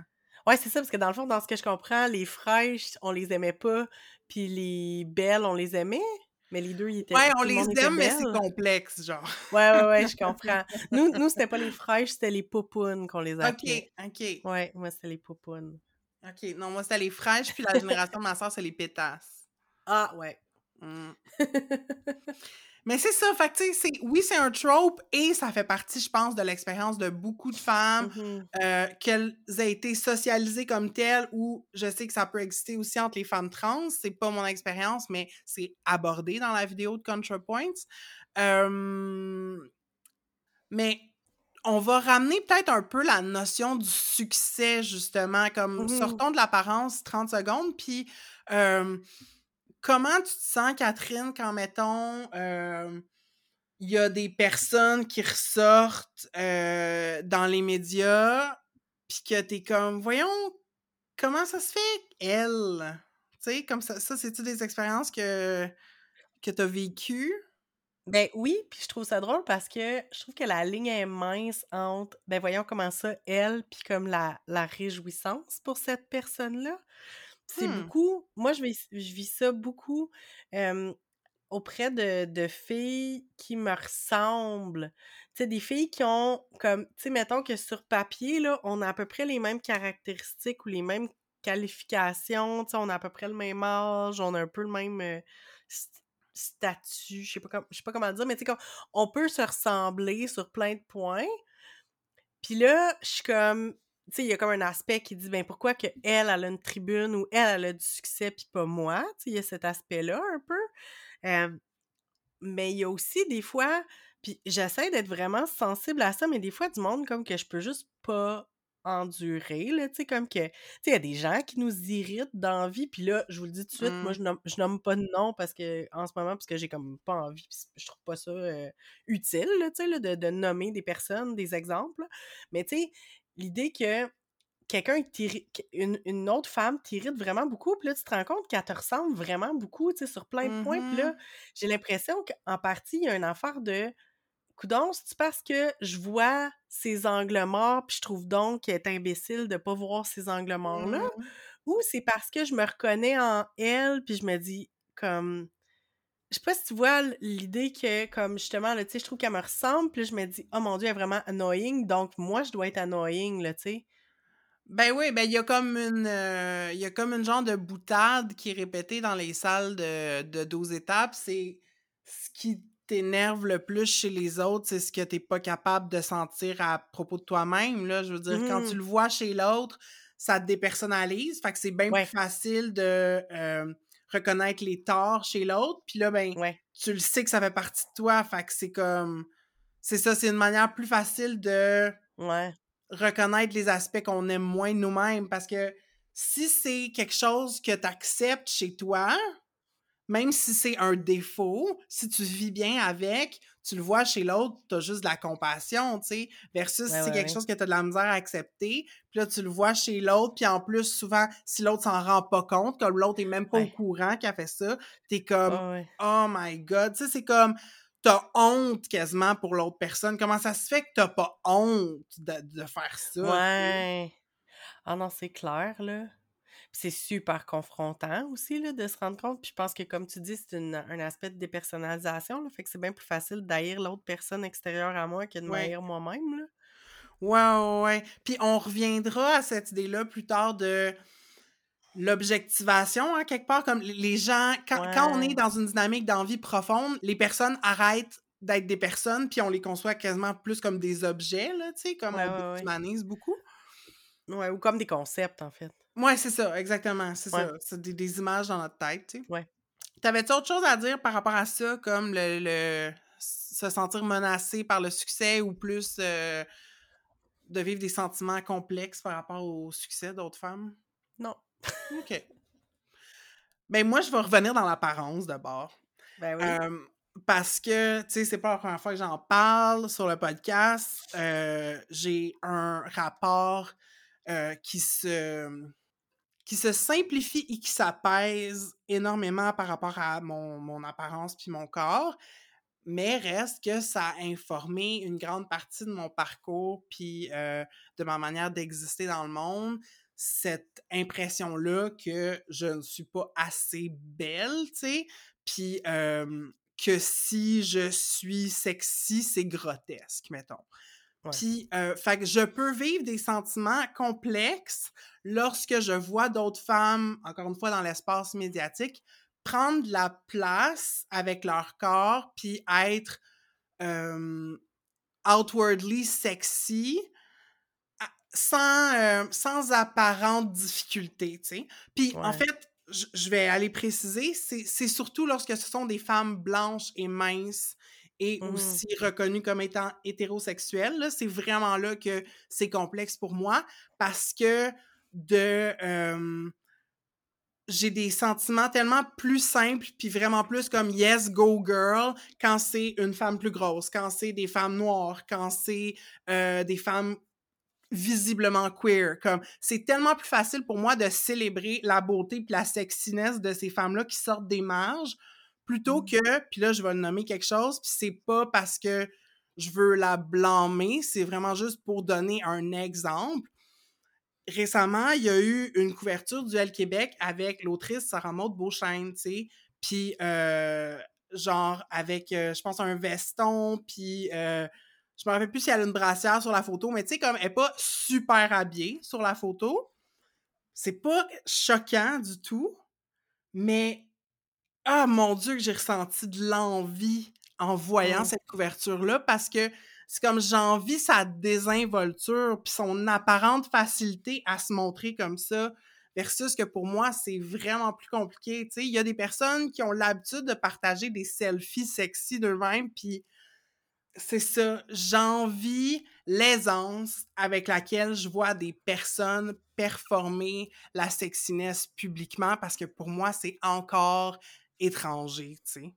Ouais, c'est ça, parce que dans le fond, dans ce que je comprends, les fraîches, on les aimait pas, puis les belles, on les aimait, mais les deux, ils étaient Ouais, on les aime, mais c'est complexe, genre. Ouais, ouais, ouais, je comprends. Nous, nous c'était pas les fraîches, c'était les poupounes qu'on les appelait. OK, OK. Ouais, moi, c'était les poupounes. OK. Non, moi, c'était les fraîches, puis la génération de ma soeur, c'est les pétasses. Ah, ouais. Mmh. Mais c'est ça, fait que tu sais, c'est- oui, c'est un trope et ça fait partie, je pense, de l'expérience de beaucoup de femmes, Mhm. euh, qu'elles aient été socialisées comme telles ou je sais que ça peut exister aussi entre les femmes trans. C'est pas mon expérience, mais c'est abordé dans la vidéo de ContraPoints. Euh, mais on va ramener peut-être un peu la notion du succès, justement, comme Mhm. sortons de l'apparence 30 secondes, puis euh, comment tu te sens, Catherine, quand, mettons, euh, il y a des personnes qui ressortent euh, dans les médias, puis que t'es comme, voyons, comment ça se fait, elle? Tu sais, comme ça, ça c'est-tu des expériences que, que t'as vécues? Ben oui, puis je trouve ça drôle parce que je trouve que la ligne est mince entre, ben voyons comment ça, elle, puis comme la, la réjouissance pour cette personne-là. C'est Hmm. beaucoup, moi je vis, je vis ça beaucoup euh, auprès de, de filles qui me ressemblent. Tu sais, des filles qui ont comme, tu sais, mettons que sur papier, là, on a à peu près les mêmes caractéristiques ou les mêmes qualifications, tu sais, on a à peu près le même âge, on a un peu le même euh, statut, je sais pas, comme, je sais pas comment dire, mais tu sais, on peut se ressembler sur plein de points. Puis là, je suis comme, tu sais, il y a comme un aspect qui dit, ben pourquoi que elle, a une tribune ou elle, elle a du succès puis pas moi. Tu sais, il y a cet aspect-là un peu. Mais il y a aussi des fois, puis j'essaie d'être vraiment sensible à ça, mais des fois, du monde comme que je peux juste pas endurer, là, tu sais, comme que, tu sais, il y a des gens qui nous irritent dans la vie, puis là, je vous le dis tout de suite, moi, Hmm. je nomme, je nomme pas de nom parce que, en ce moment, parce que j'ai comme pas envie, je trouve pas ça euh, utile, là, tu sais, là, de, de nommer des personnes, des exemples, là. mais tu sais, l'idée que quelqu'un une, une autre femme t'irrite vraiment beaucoup, puis là, tu te rends compte qu'elle te ressemble vraiment beaucoup, tu sais, sur plein de points, puis là, Mhm. j'ai l'impression qu'en partie, il y a une affaire de coudon, c'est parce que je vois ses angles morts, puis je trouve donc qu'elle est imbécile de pas voir ces angles morts-là, Mhm. ou c'est parce que je me reconnais en elle, puis je me dis, comme... Je sais pas si tu vois l'idée que, comme justement, là, tu sais, je trouve qu'elle me ressemble, puis je me dis, oh mon Dieu, elle est vraiment annoying, donc moi, je dois être annoying, là, tu sais. Ben oui, ben il y a comme une euh, il y a comme une genre de boutade qui est répétée dans les salles de, de 12 étapes. C'est ce qui t'énerve le plus chez les autres, c'est ce que t'es pas capable de sentir à propos de toi-même. Là. Je veux dire, quand tu Mmh le vois chez l'autre, ça te dépersonnalise. Fait que c'est bien plus facile de euh, reconnaître les torts chez l'autre. Puis là, ben, ouais, tu le sais que ça fait partie de toi. Fait que c'est comme. C'est ça, c'est une manière plus facile de ouais, reconnaître les aspects qu'on aime moins nous-mêmes. Parce que si c'est quelque chose que tu acceptes chez toi, même si c'est un défaut, si tu vis bien avec, tu le vois chez l'autre, tu as juste de la compassion, tu sais, versus si ouais, c'est quelque ouais. chose que tu as de la misère à accepter, puis là, tu le vois chez l'autre, puis en plus, souvent, si l'autre s'en rend pas compte, comme l'autre est même pas au courant qu'il a fait ça, t'es comme ouais. « Oh my God! » Tu sais, c'est comme, t'as honte quasiment pour l'autre personne. Comment ça se fait que t'as pas honte de, de faire ça? Ouais. Ah non, c'est clair, là. C'est super confrontant aussi, là, de se rendre compte. Puis je pense que, comme tu dis, c'est une- un aspect de dépersonnalisation, là. Fait que c'est bien plus facile d'haïr l'autre personne extérieure à moi que de Ouais. m'haïr moi-même, là. Ouais, ouais, ouais. Puis on reviendra à cette idée-là plus tard de l'objectivation, hein, quelque part. Comme les- gens, quand, quand on est dans une dynamique d'envie profonde, les personnes arrêtent d'être des personnes, puis on les conçoit quasiment plus comme des objets, là, tu sais, comme Ouais, on ouais, déshumanise beaucoup. Ouais, ou comme des concepts, en fait. Ouais, c'est ça, exactement, c'est Ouais, ça. C'est des, des images dans notre tête, tu sais. ouais. T'avais-tu autre chose à dire par rapport à ça, comme le, le- se sentir menacé par le succès ou plus euh, de vivre des sentiments complexes par rapport au succès d'autres femmes? Non. OK. Ben moi, je vais revenir dans l'apparence d'abord. Ben oui. Euh, parce que, tu sais, c'est pas la première fois que j'en parle sur le podcast. Euh, J'ai un rapport euh, qui se qui se simplifie et qui s'apaise énormément par rapport à mon, mon apparence puis mon corps, mais reste que ça a informé une grande partie de mon parcours puis euh, de ma manière d'exister dans le monde. Cette impression-là que je ne suis pas assez belle, tu sais, puis que si je suis sexy, c'est grotesque, mettons. Puis, euh, fait que je peux vivre des sentiments complexes lorsque je vois d'autres femmes, encore une fois dans l'espace médiatique, prendre de la place avec leur corps, puis être euh, outwardly sexy à- sans, euh, sans apparente difficulté, tu sais. Puis, en fait, je vais aller préciser, c'est surtout lorsque ce sont des femmes blanches et minces et Mhm. aussi reconnues comme étant hétérosexuelles. là, C'est vraiment là que c'est complexe pour moi parce que de euh, j'ai des sentiments tellement plus simples puis vraiment plus comme yes go girl quand c'est une femme plus grosse, quand c'est des femmes noires, quand c'est euh, des femmes visiblement queer. Comme c'est tellement plus facile pour moi de célébrer la beauté puis la sexiness de ces femmes-là qui sortent des marges plutôt que puis là je vais nommer quelque chose puis c'est pas parce que je veux la blâmer, c'est vraiment juste pour donner un exemple. Récemment, il y a eu une couverture du L Québec avec l'autrice Sarah Maud Beauchesne, tu sais, puis euh, genre avec, euh, je pense, un veston, puis euh, je me rappelle plus si elle a une brassière sur la photo, mais tu sais, comme elle est pas super habillée sur la photo. C'est pas choquant du tout, mais ah mon Dieu, que j'ai ressenti de l'envie en voyant cette couverture-là parce que c'est comme j'envie sa désinvolture puis son apparente facilité à se montrer comme ça versus que pour moi, c'est vraiment plus compliqué. Il y a des personnes qui ont l'habitude de partager des selfies sexy d'eux-mêmes puis c'est ça, j'envie l'aisance avec laquelle je vois des personnes performer la sexiness publiquement parce que pour moi, c'est encore étranger, tu sais.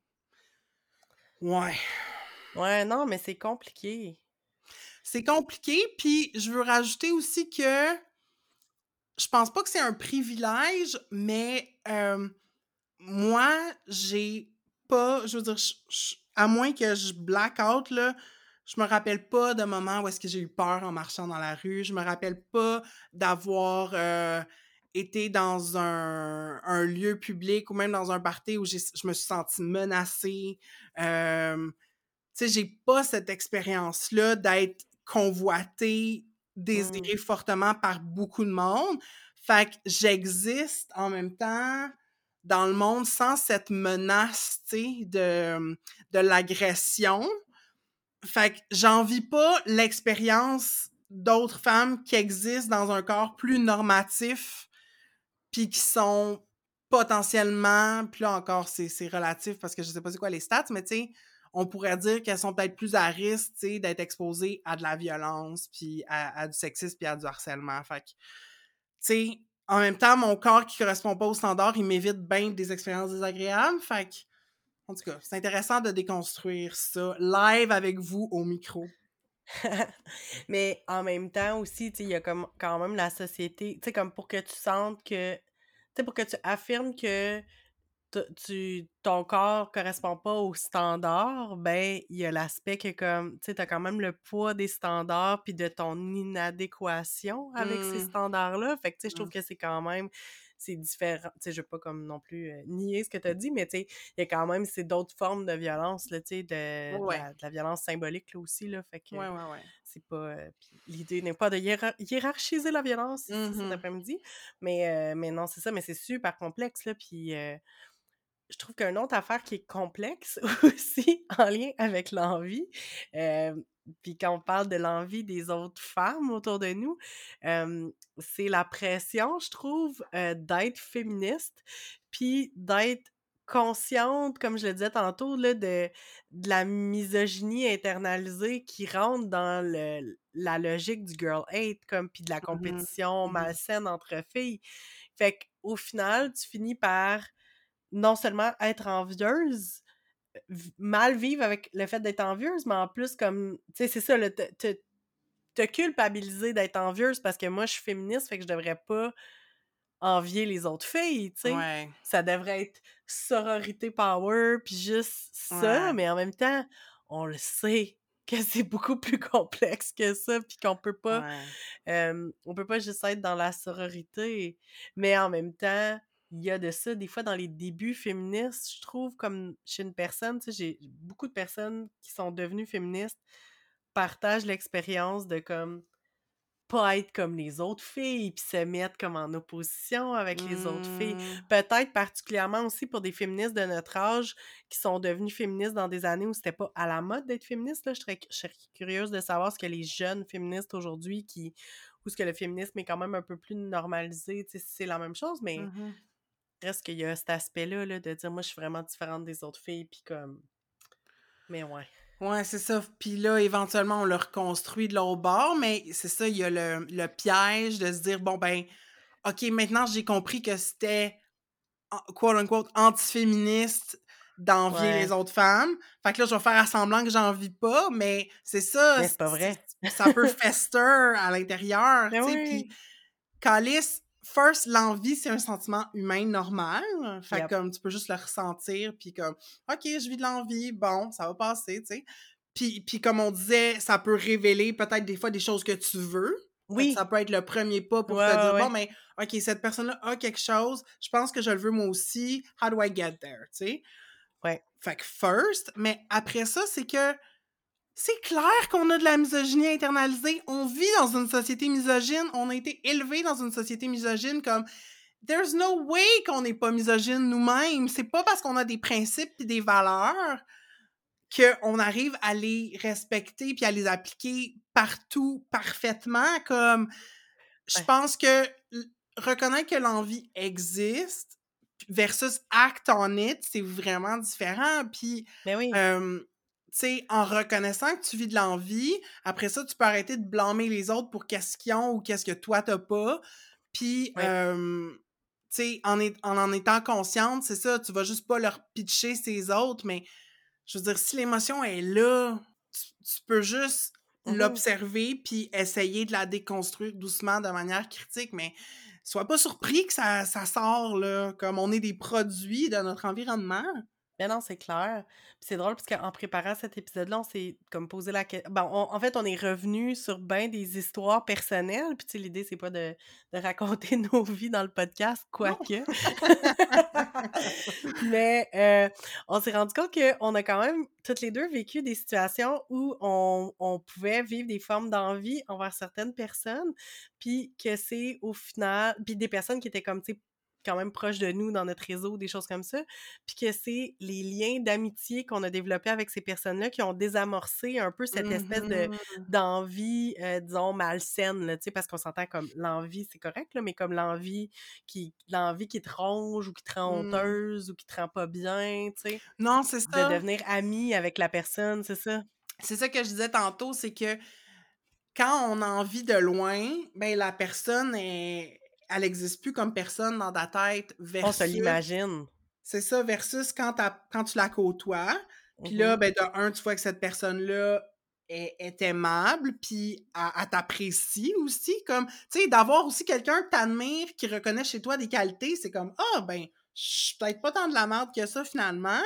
Ouais. Ouais, non, mais c'est compliqué. C'est compliqué, puis je veux rajouter aussi que je pense pas que c'est un privilège, mais euh, moi, j'ai pas, je veux dire, je- je- à moins que je black out, là, je me rappelle pas de moments où est-ce que j'ai eu peur en marchant dans la rue. Je me rappelle pas d'avoir euh, été dans un, un lieu public ou même dans un party où je me suis sentie menacée. Euh, tu sais, j'ai pas cette expérience-là d'être convoitée désirée Mmh. fortement par beaucoup de monde. Fait que j'existe en même temps dans le monde sans cette menace, tu sais, de, de l'agression. Fait que j'envie pas l'expérience d'autres femmes qui existent dans un corps plus normatif, puis qui sont potentiellement, puis là encore, c'est relatif parce que je sais pas c'est quoi les stats, mais tu sais, on pourrait dire qu'elles sont peut-être plus à risque, tu sais, d'être exposées à de la violence, puis à, du sexisme, puis à du harcèlement. Fait que, tu sais, en même temps, mon corps qui correspond pas au standard, il m'évite bien des expériences désagréables. Fait que, en tout cas, c'est intéressant de déconstruire ça live avec vous au micro. Mais en même temps aussi, il y a comme quand même la société, tu sais, comme pour que tu sentes que, sais, pour que tu affirmes que tu, ton corps correspond pas aux standards, ben, il y a l'aspect que comme, tu sais, t'as quand même le poids des standards puis de ton inadéquation avec ces Mmh. standards-là. Fait que, tu sais, je trouve Mmh. que c'est quand même, c'est différent. Tu sais, je veux pas comme non plus euh, nier ce que t'as dit, mais tu sais, il y a quand même, c'est d'autres formes de violence, là, tu sais, de, la, de la violence symbolique, là, aussi, là. Fait que Ouais, ouais, ouais. c'est pas... euh, l'idée n'est pas de hiérar- hiérarchiser la violence cet Mhm. après-midi, mais, euh, mais non, c'est ça, mais c'est super complexe, là, puis... je trouve qu'une autre affaire qui est complexe aussi en lien avec l'envie, euh, puis quand on parle de l'envie des autres femmes autour de nous, euh, c'est la pression, je trouve, euh, d'être féministe, puis d'être consciente, comme je le disais tantôt, là, de, de la misogynie internalisée qui rentre dans le, la logique du girl hate, comme puis de la Mhm. compétition Mhm. malsaine entre filles. Fait qu'au final, tu finis par non seulement être envieuse, mal vivre avec le fait d'être envieuse, mais en plus, comme, tu sais, c'est ça, te, te, te culpabiliser d'être envieuse parce que moi, je suis féministe, fait que je devrais pas envier les autres filles, tu sais. Ouais. Ça devrait être sororité power, puis juste ça, Ouais. mais en même temps, on le sait que c'est beaucoup plus complexe que ça, puis qu'on peut pas Ouais. euh, on peut pas juste être dans la sororité, mais en même temps, il y a de ça. Des fois, dans les débuts féministes, je trouve, comme chez une personne, tu sais, j'ai beaucoup de personnes qui sont devenues féministes partagent l'expérience de comme pas être comme les autres filles, puis se mettre comme en opposition avec les autres filles. Mmh. Peut-être particulièrement aussi pour des féministes de notre âge qui sont devenues féministes dans des années où c'était pas à la mode d'être féministe. Là. Je, serais, je serais curieuse de savoir ce que les jeunes féministes aujourd'hui qui ou ce que le féminisme est quand même un peu plus normalisé, tu sais, si c'est la même chose, mais Mhm. Reste qu'il y a cet aspect-là là, de dire moi je suis vraiment différente des autres filles, puis comme. Mais ouais. Ouais, c'est ça. Puis là, éventuellement, on le reconstruit de l'autre bord, mais c'est ça, il y a le, le piège de se dire, bon, ben, OK, maintenant, j'ai compris que c'était, en- quote-unquote, antiféministe d'envier Ouais. les autres femmes. Fait que là, je vais faire à semblant que j'en vis pas, mais c'est ça. Mais c'est pas vrai. c'est- Ça peut fester à l'intérieur, oui. Puis, Calice, first, l'envie, c'est un sentiment humain normal. Fait Yep. que comme tu peux juste le ressentir, puis comme, OK, je vis de l'envie, bon, ça va passer, tu sais. Puis, puis comme on disait, ça peut révéler peut-être des fois des choses que tu veux. Oui. Ça peut être le premier pas pour Ouais, te dire, ouais. bon, mais OK, cette personne-là a quelque chose, je pense que je le veux moi aussi, how do I get there, tu sais? Ouais. Fait que first, mais après ça, c'est que c'est clair qu'on a de la misogynie internalisée. On vit dans une société misogyne. On a été élevé dans une société misogyne comme there's no way qu'on n'est pas misogyne nous-mêmes. C'est pas parce qu'on a des principes et des valeurs qu'on arrive à les respecter puis à les appliquer partout parfaitement. Comme je Ouais. pense que reconnaître que l'envie existe versus act on it, c'est vraiment différent. Puis Mais oui. euh, sais, en reconnaissant que tu vis de l'envie, après ça, tu peux arrêter de blâmer les autres pour qu'est-ce qu'ils ont ou qu'est-ce que toi t'as pas. Puis, Ouais. euh, tu sais, en, en en étant consciente, c'est ça, tu vas juste pas leur pitcher ces autres, mais je veux dire, si l'émotion est là, tu, tu peux juste Mhm. l'observer puis essayer de la déconstruire doucement de manière critique, mais sois pas surpris que ça, ça sort, là, comme on est des produits de notre environnement. Mais non, c'est clair. Puis c'est drôle parce qu'en préparant cet épisode-là, on s'est comme posé la question. Bon, on- en fait, on est revenu sur ben des histoires personnelles. Puis tu sais, l'idée, c'est pas de, de raconter nos vies dans le podcast, quoique. Mais euh, on s'est rendu compte qu'on a quand même toutes les deux vécu des situations où on, on pouvait vivre des formes d'envie envers certaines personnes, puis que c'est au final, puis des personnes qui étaient comme, tu sais, quand même proches de nous dans notre réseau, des choses comme ça, puis que c'est les liens d'amitié qu'on a développés avec ces personnes-là qui ont désamorcé un peu cette espèce de Mhm. d'envie, euh, disons, malsaine, là, parce qu'on s'entend comme l'envie, c'est correct, là, mais comme l'envie qui, l'envie qui te ronge ou qui te rend Mm. honteuse ou qui te rend pas bien, tu sais, Non, c'est de ça. devenir ami avec la personne, c'est ça? C'est ça que je disais tantôt, c'est que quand on a envie de loin, ben la personne est elle existe plus comme personne dans ta tête On se versus l'imagine. c'est ça versus quand quand tu la côtoies. Puis là Mhm. ben de un tu vois que cette personne-là est, est aimable puis elle, t'apprécie aussi comme tu sais d'avoir aussi quelqu'un que t'admires qui reconnaît chez toi des qualités, c'est comme ah ben je suis peut-être pas tant de la merde que ça finalement.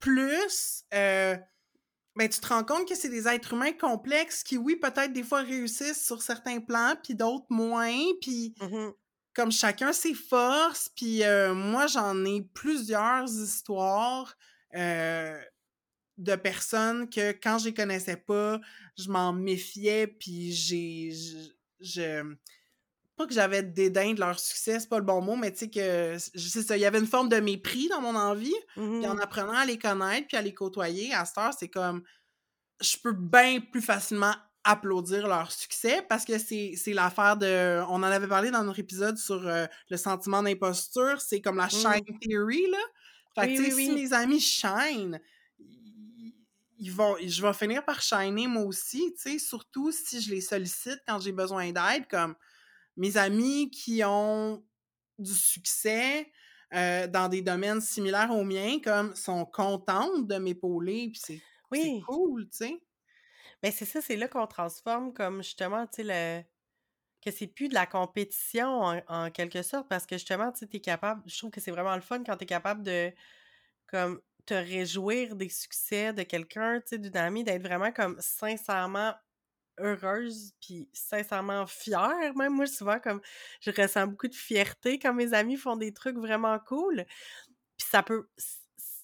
Plus euh, ben, tu te rends compte que c'est des êtres humains complexes qui, oui, peut-être des fois réussissent sur certains plans, puis d'autres moins, puis Mhm. comme chacun ses forces, puis euh, moi, j'en ai plusieurs histoires euh, de personnes que quand je les connaissais pas, je m'en méfiais, puis j'ai... je- je- Pas que j'avais dédain de leur succès, c'est pas le bon mot, mais tu sais que... C'est ça, il y avait une forme de mépris dans mon envie, puis en Mhm. apprenant à les connaître, puis à les côtoyer, à cette heure, c'est comme je peux bien plus facilement applaudir leur succès parce que c'est l'affaire de. On en avait parlé dans notre épisode sur euh, le sentiment d'imposture, c'est comme la Mm. shine theory, là. Fait que, Oui, si mes amis shine, ils, ils vont, je vais finir par shiner moi aussi, tu sais, surtout si je les sollicite quand j'ai besoin d'aide, comme mes amis qui ont du succès euh, dans des domaines similaires aux miens, comme sont contentes de m'épauler, puis c'est Oui. cool, tu sais. Mais c'est ça, c'est là qu'on transforme comme justement, tu sais, le... que c'est plus de la compétition en, en quelque sorte, parce que justement, tu sais, t'es capable, je trouve que c'est vraiment le fun quand t'es capable de, comme, te réjouir des succès de quelqu'un, tu sais, d'une amie, d'être vraiment comme sincèrement heureuse, puis sincèrement fière, même moi, souvent, comme, je ressens beaucoup de fierté quand mes amis font des trucs vraiment cool, puis ça peut...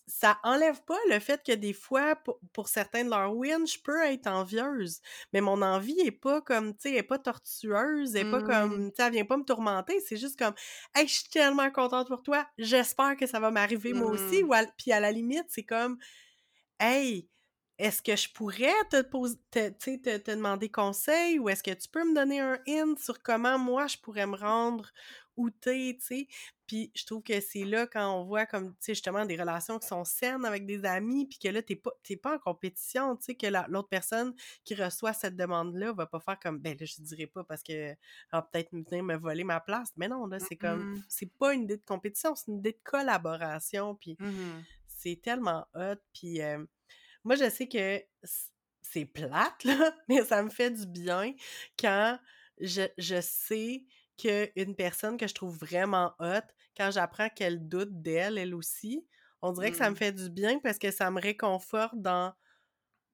Ça enlève pas le fait que des fois, pour, pour certains de leurs wins, je peux être envieuse. Mais mon envie est pas comme, tu sais, elle est pas tortueuse, elle est pas Mmh. comme, tu sais, elle vient pas me tourmenter. C'est juste comme, hey, je suis tellement contente pour toi, j'espère que ça va m'arriver moi aussi. Mmh. Ou à- puis à la limite, c'est comme, hey, est-ce que je pourrais te, poser, te, te, te demander conseil ou est-ce que tu peux me donner un hint sur comment moi je pourrais me rendre où t'es, tu sais? Puis je trouve que c'est là quand on voit comme, tu sais, justement, des relations qui sont saines avec des amis, puis que là, t'es pas, t'es pas en compétition, tu sais, que la- l'autre personne qui reçoit cette demande-là va pas faire comme, ben là, je dirais pas parce que va peut-être venir me voler ma place. Mais non, là, c'est comme, c'est pas une idée de compétition, c'est une idée de collaboration, puis Mmh. c'est tellement hot, puis euh, moi, je sais que c'est plate, là, mais ça me fait du bien quand je, je sais qu'une personne que je trouve vraiment hot, quand j'apprends qu'elle doute d'elle, elle aussi, on dirait que ça me Mmh. fait du bien parce que ça me réconforte dans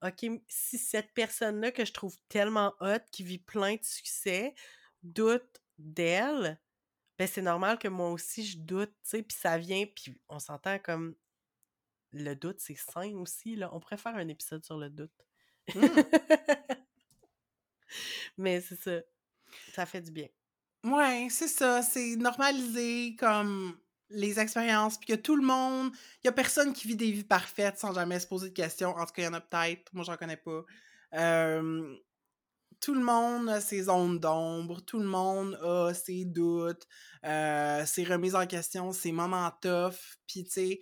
OK, si cette personne-là que je trouve tellement hot, qui vit plein de succès, doute d'elle, ben c'est normal que moi aussi je doute, tu sais, puis ça vient, puis on s'entend comme le doute, c'est sain aussi, là. On pourrait faire un épisode sur le doute. Mmh. Mais c'est ça. Ça fait du bien. Ouais, c'est ça, c'est normaliser comme les expériences, puis que tout le monde, il y a personne qui vit des vies parfaites sans jamais se poser de questions. En tout cas, il y en a peut-être, moi j'en connais pas. Euh, tout le monde a ses zones d'ombre, tout le monde a ses doutes, euh, ses remises en question, ses moments tough, puis tu sais,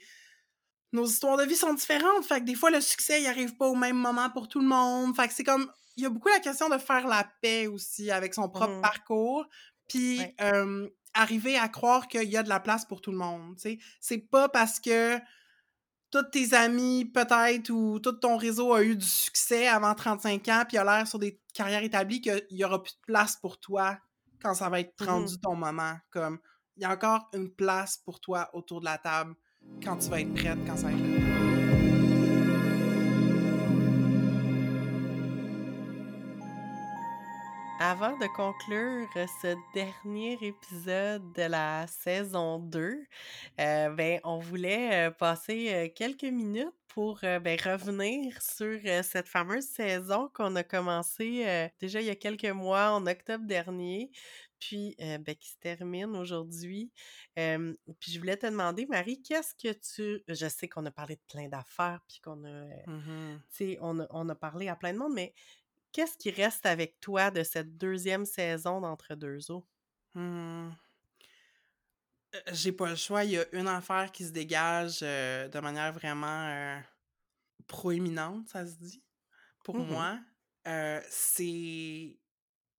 nos histoires de vie sont différentes, fait que des fois le succès il arrive pas au même moment pour tout le monde, fait que c'est comme il y a beaucoup la question de faire la paix aussi avec son propre Mhm. parcours, puis Ouais. euh, arriver à croire qu'il y a de la place pour tout le monde, c'est pas parce que tous tes amis peut-être ou tout ton réseau a eu du succès avant 35 ans puis a l'air sur des carrières établies qu'il y aura plus de place pour toi quand ça va être Mhm. rendu ton moment comme il y a encore une place pour toi autour de la table quand tu vas être prête, quand ça va être le. Avant de conclure ce dernier épisode de la saison 2, euh, ben, on voulait euh, passer euh, quelques minutes pour ben, revenir sur cette fameuse saison qu'on a commencé déjà il y a quelques mois, en octobre dernier, puis ben, qui se termine aujourd'hui. puis je voulais te demander, Marie, qu'est-ce que tu... Je sais qu'on a parlé de plein d'affaires, puis qu'on a... Mhm. Tu sais, on a, on a parlé à plein de monde, mais qu'est-ce qui reste avec toi de cette deuxième saison d'Entre deux eaux? Hmm. Euh, J'ai pas le choix. Il y a une affaire qui se dégage euh, de manière vraiment euh, proéminente, ça se dit, pour Mhm. moi. Euh, c'est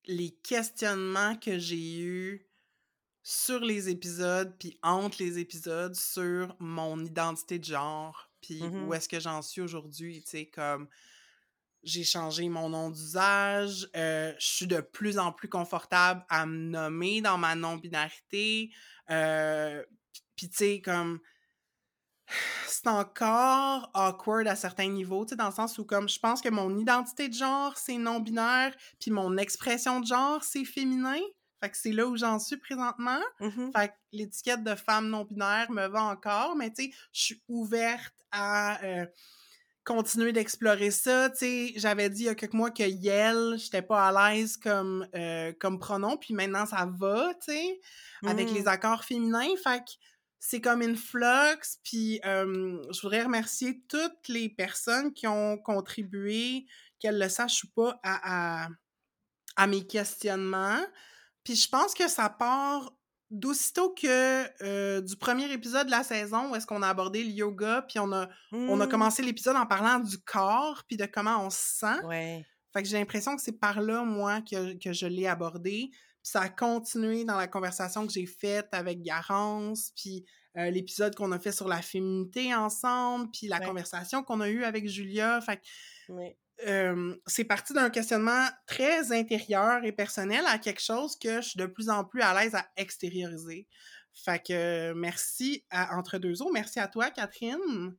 les questionnements que j'ai eus sur les épisodes, puis entre les épisodes, sur mon identité de genre, puis où Mhm. est-ce que j'en suis aujourd'hui, tu sais, comme j'ai changé mon nom d'usage, euh, je suis de plus en plus confortable à me nommer dans ma non-binarité, euh, puis tu sais, comme c'est encore awkward à certains niveaux, tu sais, dans le sens où, comme, je pense que mon identité de genre, c'est non-binaire, puis mon expression de genre, c'est féminin. Fait que c'est là où j'en suis présentement. Mhm. Fait que l'étiquette de femme non-binaire me va encore, mais tu sais, je suis ouverte à euh, continuer d'explorer ça. Tu sais, j'avais dit il y a quelques mois que Yel, j'étais pas à l'aise comme, euh, comme pronom, puis maintenant ça va, tu sais, avec les accords féminins. Fait que c'est comme une flux, puis euh, je voudrais remercier toutes les personnes qui ont contribué, qu'elles le sachent ou pas, à, à, à mes questionnements. Puis je pense que ça part d'aussitôt que euh, du premier épisode de la saison où est-ce qu'on a abordé le yoga, puis on a, on a Mm. commencé l'épisode en parlant du corps, puis de comment on se sent. Ouais. Fait que j'ai l'impression que c'est par là, moi, que, que je l'ai abordé. Ça a continué dans la conversation que j'ai faite avec Garance, puis euh, l'épisode qu'on a fait sur la féminité ensemble, puis la Ouais. conversation qu'on a eue avec Julia. Fait que Ouais. euh, c'est parti d'un questionnement très intérieur et personnel à quelque chose que je suis de plus en plus à l'aise à extérioriser. Fait que merci à Entre deux eaux, merci à toi, Catherine,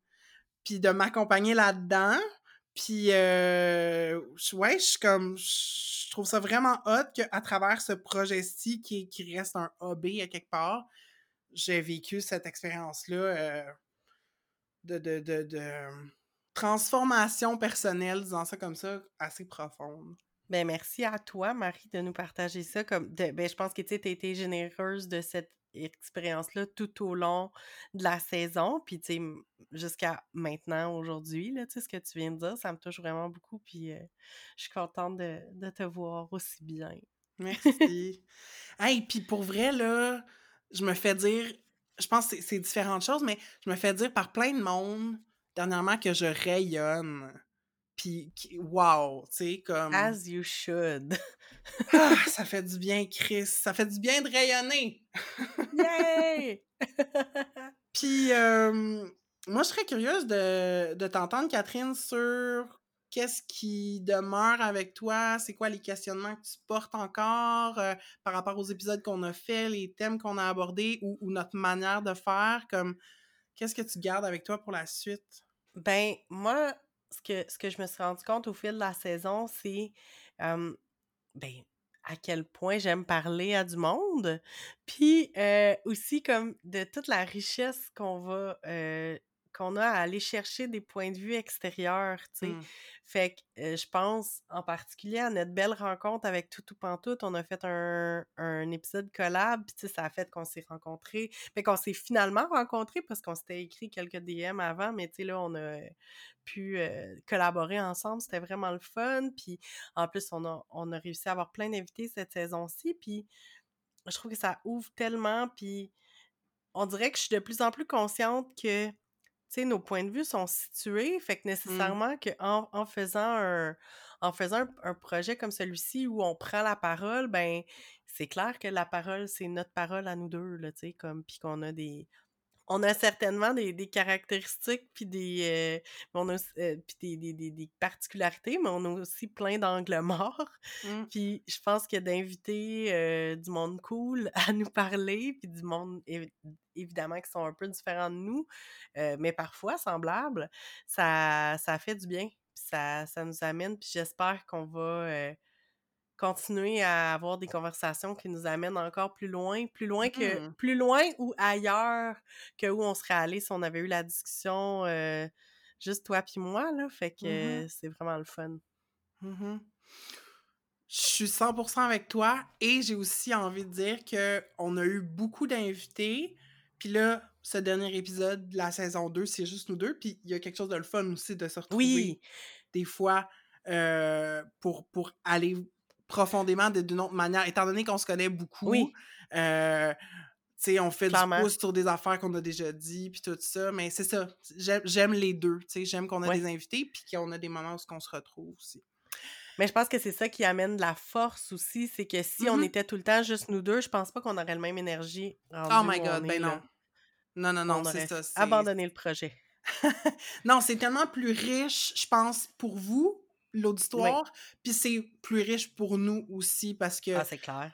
puis de m'accompagner là-dedans. Puis, euh, ouais, je comme, je trouve ça vraiment hot qu'à travers ce projet-ci qui, qui reste un hobby à quelque part, j'ai vécu cette expérience-là de, de, de, de transformation personnelle, disons ça comme ça, assez profonde. Ben, merci à toi, Marie, de nous partager ça. Comme ben, je pense que tu as été généreuse de cette expérience-là tout au long de la saison. Puis, tu sais, jusqu'à maintenant, aujourd'hui, là, tu sais, ce que tu viens de dire, ça me touche vraiment beaucoup. Puis, euh, je suis contente de, de te voir aussi bien. Merci. hey, puis pour vrai, là, je me fais dire, je pense que c'est différentes choses, mais je me fais dire par plein de monde dernièrement que je rayonne. Puis, wow, tu sais, comme. As you should. Ah, ça fait du bien, Chris. Ça fait du bien de rayonner. Yay! Puis, euh, moi, je serais curieuse de, de t'entendre, Catherine, sur qu'est-ce qui demeure avec toi, c'est quoi les questionnements que tu portes encore euh, par rapport aux épisodes qu'on a fait, les thèmes qu'on a abordés ou, ou notre manière de faire, comme qu'est-ce que tu gardes avec toi pour la suite? Ben, moi, ce que je me suis rendu compte au fil de la saison, c'est ben, à quel point j'aime parler à du monde. Puis aussi, comme de toute la richesse qu'on va. Qu'on a à aller chercher des points de vue extérieurs, tu sais. Hmm. Fait que euh, je pense en particulier à notre belle rencontre avec Toutou Pantoute. On a fait un, un épisode collab, puis tu sais, ça a fait qu'on s'est rencontrés. Fait qu'on s'est finalement rencontrés parce qu'on s'était écrit quelques DM avant, mais tu sais, là, on a pu euh, collaborer ensemble. C'était vraiment le fun. Puis en plus, on a, on a réussi à avoir plein d'invités cette saison-ci. Puis je trouve que ça ouvre tellement. Puis on dirait que je suis de plus en plus consciente que sais, nos points de vue sont situés, fait que nécessairement que en, en faisant un en faisant un, un projet comme celui-ci où on prend la parole, ben c'est clair que la parole c'est notre parole à nous deux là, tu sais, comme puis qu'on a des on a certainement des, des caractéristiques puis des, euh, on a, euh, puis des, des, des, particularités, mais on a aussi plein d'angles morts. Mmh. Puis je pense que d'inviter euh, du monde cool à nous parler, puis du monde évidemment qui sont un peu différents de nous, mais parfois semblables, ça, ça fait du bien. Ça, ça nous amène, puis j'espère qu'on va continuer à avoir des conversations qui nous amènent encore plus loin, plus loin que Mmh. plus loin ou ailleurs que où on serait allé si on avait eu la discussion euh, juste toi puis moi là, fait que Mmh c'est vraiment le fun. Mmh Je suis 100% avec toi et j'ai aussi envie de dire que on a eu beaucoup d'invités. Puis là, ce dernier épisode de la saison 2, c'est juste nous deux. Puis il y a quelque chose de le fun aussi de se retrouver Oui, des fois euh, pour, pour aller profondément d'une autre manière, étant donné qu'on se connaît beaucoup. oui, euh, tu sais, on fait Clairement. du pouce sur des affaires qu'on a déjà dit, puis tout ça. Mais c'est ça. J'aime les deux. Tu sais, j'aime qu'on a Ouais. des invités, puis qu'on a des moments où on se retrouve aussi. Mais je pense que c'est ça qui amène de la force aussi, c'est que si on Mhm. était tout le temps juste nous deux, je pense pas qu'on aurait le même énergie. Oh my god, ben non. Non, non, non, On c'est ça. abandonné le projet. Non, c'est tellement plus riche, je pense, pour vous, l'auditoire, puis c'est plus riche pour nous aussi parce que Ah, c'est clair.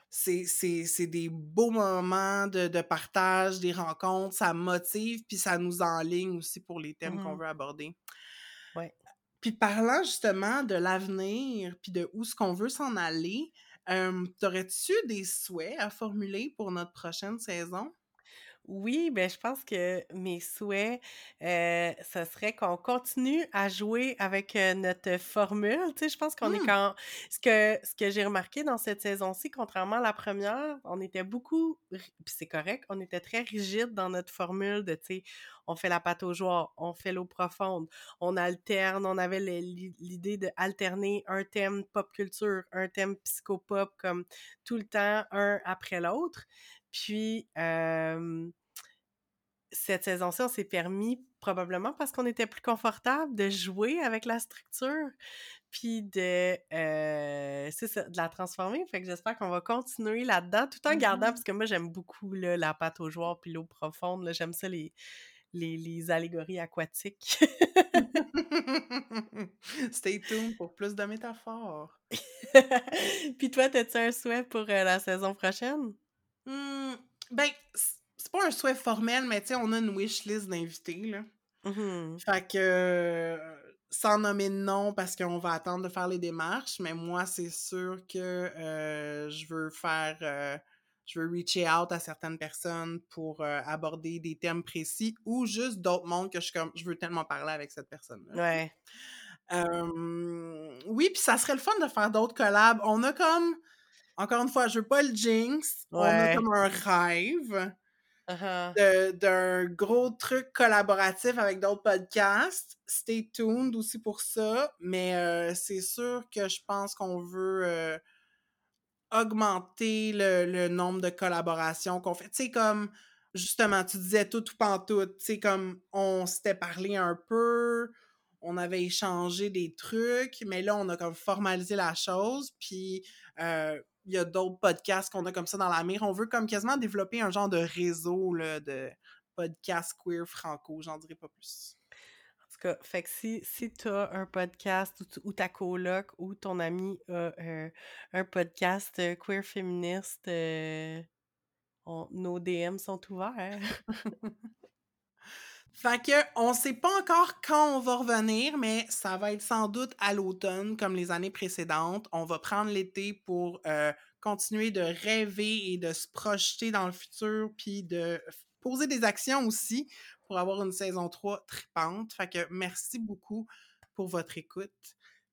des beaux moments de, de partage, des rencontres, ça motive, puis ça nous enligne aussi pour les thèmes qu'on Mhm. veut aborder. Ouais. Puis parlant justement de l'avenir, puis de où ce qu'on veut s'en aller, t'aurais-tu des souhaits à formuler pour notre prochaine saison? Oui, ben je pense que mes souhaits, euh, ce serait qu'on continue à jouer avec euh, notre formule. Tu sais, je pense qu'on est Hmm. quand... Ce que, ce que j'ai remarqué dans cette saison-ci, contrairement à la première, on était beaucoup, puis c'est correct, on était très rigide dans notre formule de, tu sais, on fait la pâte aux joueurs, on fait l'eau profonde, on alterne, on avait l'idée de alterner un thème pop culture, un thème psychopop, comme tout le temps, un après l'autre. Puis, euh, cette saison-ci, on s'est permis, probablement parce qu'on était plus confortable, de jouer avec la structure, puis de, euh, ça, de la transformer. Fait que j'espère qu'on va continuer là-dedans, tout en gardant, Mhm. parce que moi, j'aime beaucoup là, la pâte aux joueurs puis l'eau profonde. J'aime ça, les, les, les allégories aquatiques. Stay tuned pour plus de métaphores. puis toi, as-tu un souhait pour euh, la saison prochaine? Hmm, ben, c'est pas un souhait formel, mais tu sais, on a une wish list d'invités, là. Mhm. Fait que, euh, sans nommer de nom, parce qu'on va attendre de faire les démarches, mais moi, c'est sûr que euh, je veux faire, euh, je veux reacher out à certaines personnes pour euh, aborder des thèmes précis ou juste d'autres mondes que je, comme, je veux tellement parler avec cette personne-là. Ouais. Euh, oui, puis ça serait le fun de faire d'autres collabs. On a comme, encore une fois, je veux pas le jinx, on a comme un rêve Uh-huh. d'un gros truc collaboratif avec d'autres podcasts. Stay tuned aussi pour ça, mais euh, c'est sûr que je pense qu'on veut euh, augmenter le, le nombre de collaborations qu'on fait. Tu sais, comme, justement, tu disais tout ou pantoute, tu sais, comme, on s'était parlé un peu, on avait échangé des trucs, mais là, on a comme formalisé la chose, puis euh, il y a d'autres podcasts qu'on a comme ça dans la mire. On veut comme quasiment développer un genre de réseau, là, de podcasts queer franco, j'en dirais pas plus. En tout cas, fait que si, si tu as un podcast ou, ta coloc ou ton ami a euh, un podcast euh, queer féministe, euh, on- nos DM sont ouverts. Fait que on sait pas encore quand on va revenir, mais ça va être sans doute à l'automne, comme les années précédentes. On va prendre l'été pour euh, continuer de rêver et de se projeter dans le futur, puis de poser des actions aussi pour avoir une saison 3 tripante. Fait que merci beaucoup pour votre écoute.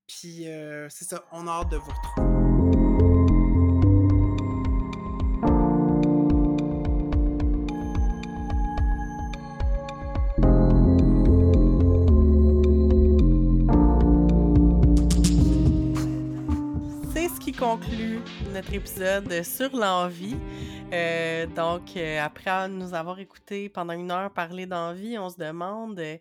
Puis euh, c'est ça, on a hâte de vous retrouver. Conclut notre épisode sur l'envie. Euh, donc, euh, après nous avoir écouté pendant une heure parler d'envie, on se demande euh,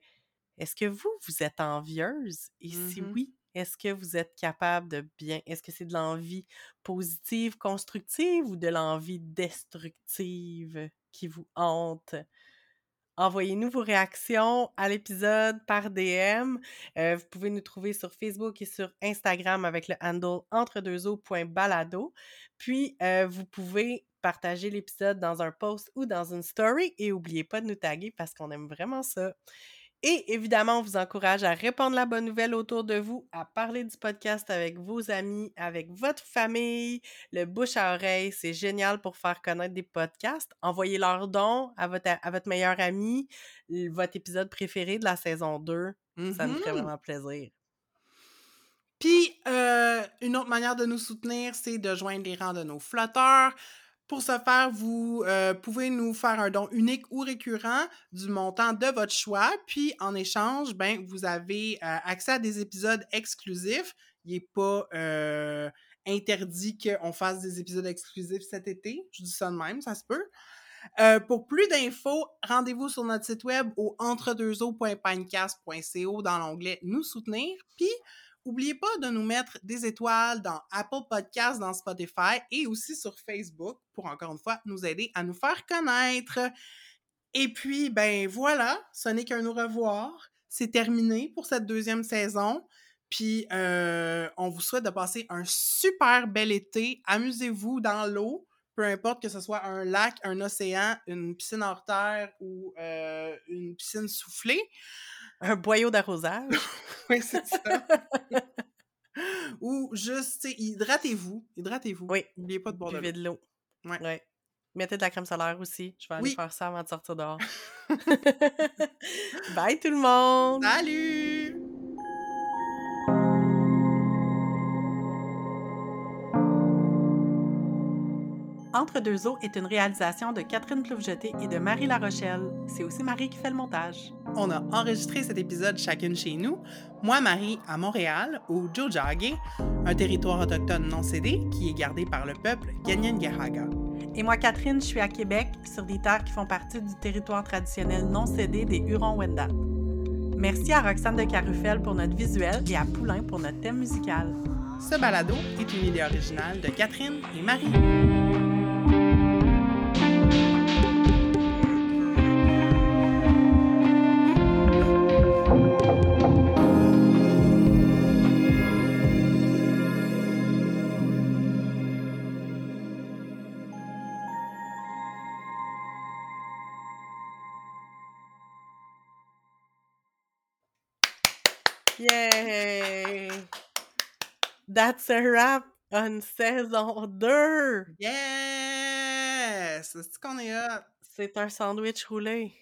est-ce que vous, vous êtes envieuse? Et si Mhm. oui, est-ce que vous êtes capable de bien. Est-ce que c'est de l'envie positive, constructive ou de l'envie destructive qui vous hante? Envoyez-nous vos réactions à l'épisode par DM. Euh, vous pouvez nous trouver sur Facebook et sur Instagram avec le handle entredeuxeaux.balado. Puis, euh, vous pouvez partager l'épisode dans un post ou dans une story et n'oubliez pas de nous taguer parce qu'on aime vraiment ça. Et évidemment, on vous encourage à répandre la bonne nouvelle autour de vous, à parler du podcast avec vos amis, avec votre famille. Le bouche à oreille, c'est génial pour faire connaître des podcasts. Envoyez leur don à votre, à votre meilleur ami, votre épisode préféré de la saison 2. Ça nous ferait Mhm. vraiment plaisir. Puis, euh, une autre manière de nous soutenir, c'est de joindre les rangs de nos flotteurs. Pour ce faire, vous euh, pouvez nous faire un don unique ou récurrent du montant de votre choix. Puis, en échange, ben, vous avez euh, accès à des épisodes exclusifs. Il n'est pas euh, interdit qu'on fasse des épisodes exclusifs cet été. Je dis ça de même, ça se peut. Pour plus d'infos, rendez-vous sur notre site web au entredeuxeaux.pinecast.co dans l'onglet Nous soutenir. Puis, N'oubliez pas de nous mettre des étoiles dans Apple Podcasts, dans Spotify et aussi sur Facebook pour encore une fois nous aider à nous faire connaître. Et puis, ben voilà, ce n'est qu'un au revoir. C'est terminé pour cette deuxième saison. Puis, euh, on vous souhaite de passer un super bel été. Amusez-vous dans l'eau, peu importe que ce soit un lac, un océan, une piscine hors terre ou euh, une piscine soufflée. Un boyau d'arrosage. oui, c'est ça. Ou juste, tu sais, hydratez-vous. Hydratez-vous. Oui. N'oubliez pas de boire de Buvez l'eau. de l'eau. Ouais. Ouais. Mettez de la crème solaire aussi. Je vais aller Oui. faire ça avant de sortir dehors. Bye tout le monde! Salut! Entre deux eaux est une réalisation de Catherine Ploufjeté et de Marie La Rochelle. C'est aussi Marie qui fait le montage. On a enregistré cet épisode chacune chez nous. Moi, Marie, à Montréal, au Jojage, un territoire autochtone non cédé qui est gardé par le peuple Ganyangahaga. Et moi, Catherine, je suis à Québec, sur des terres qui font partie du territoire traditionnel non cédé des Hurons-Wendat. Merci à Roxane de Carufel pour notre visuel et à Poulain pour notre thème musical. Ce balado est une idée originale de Catherine et Marie. That's a wrap on saison 2! Yes! C'est qu'on est hot? C'est un sandwich roulé.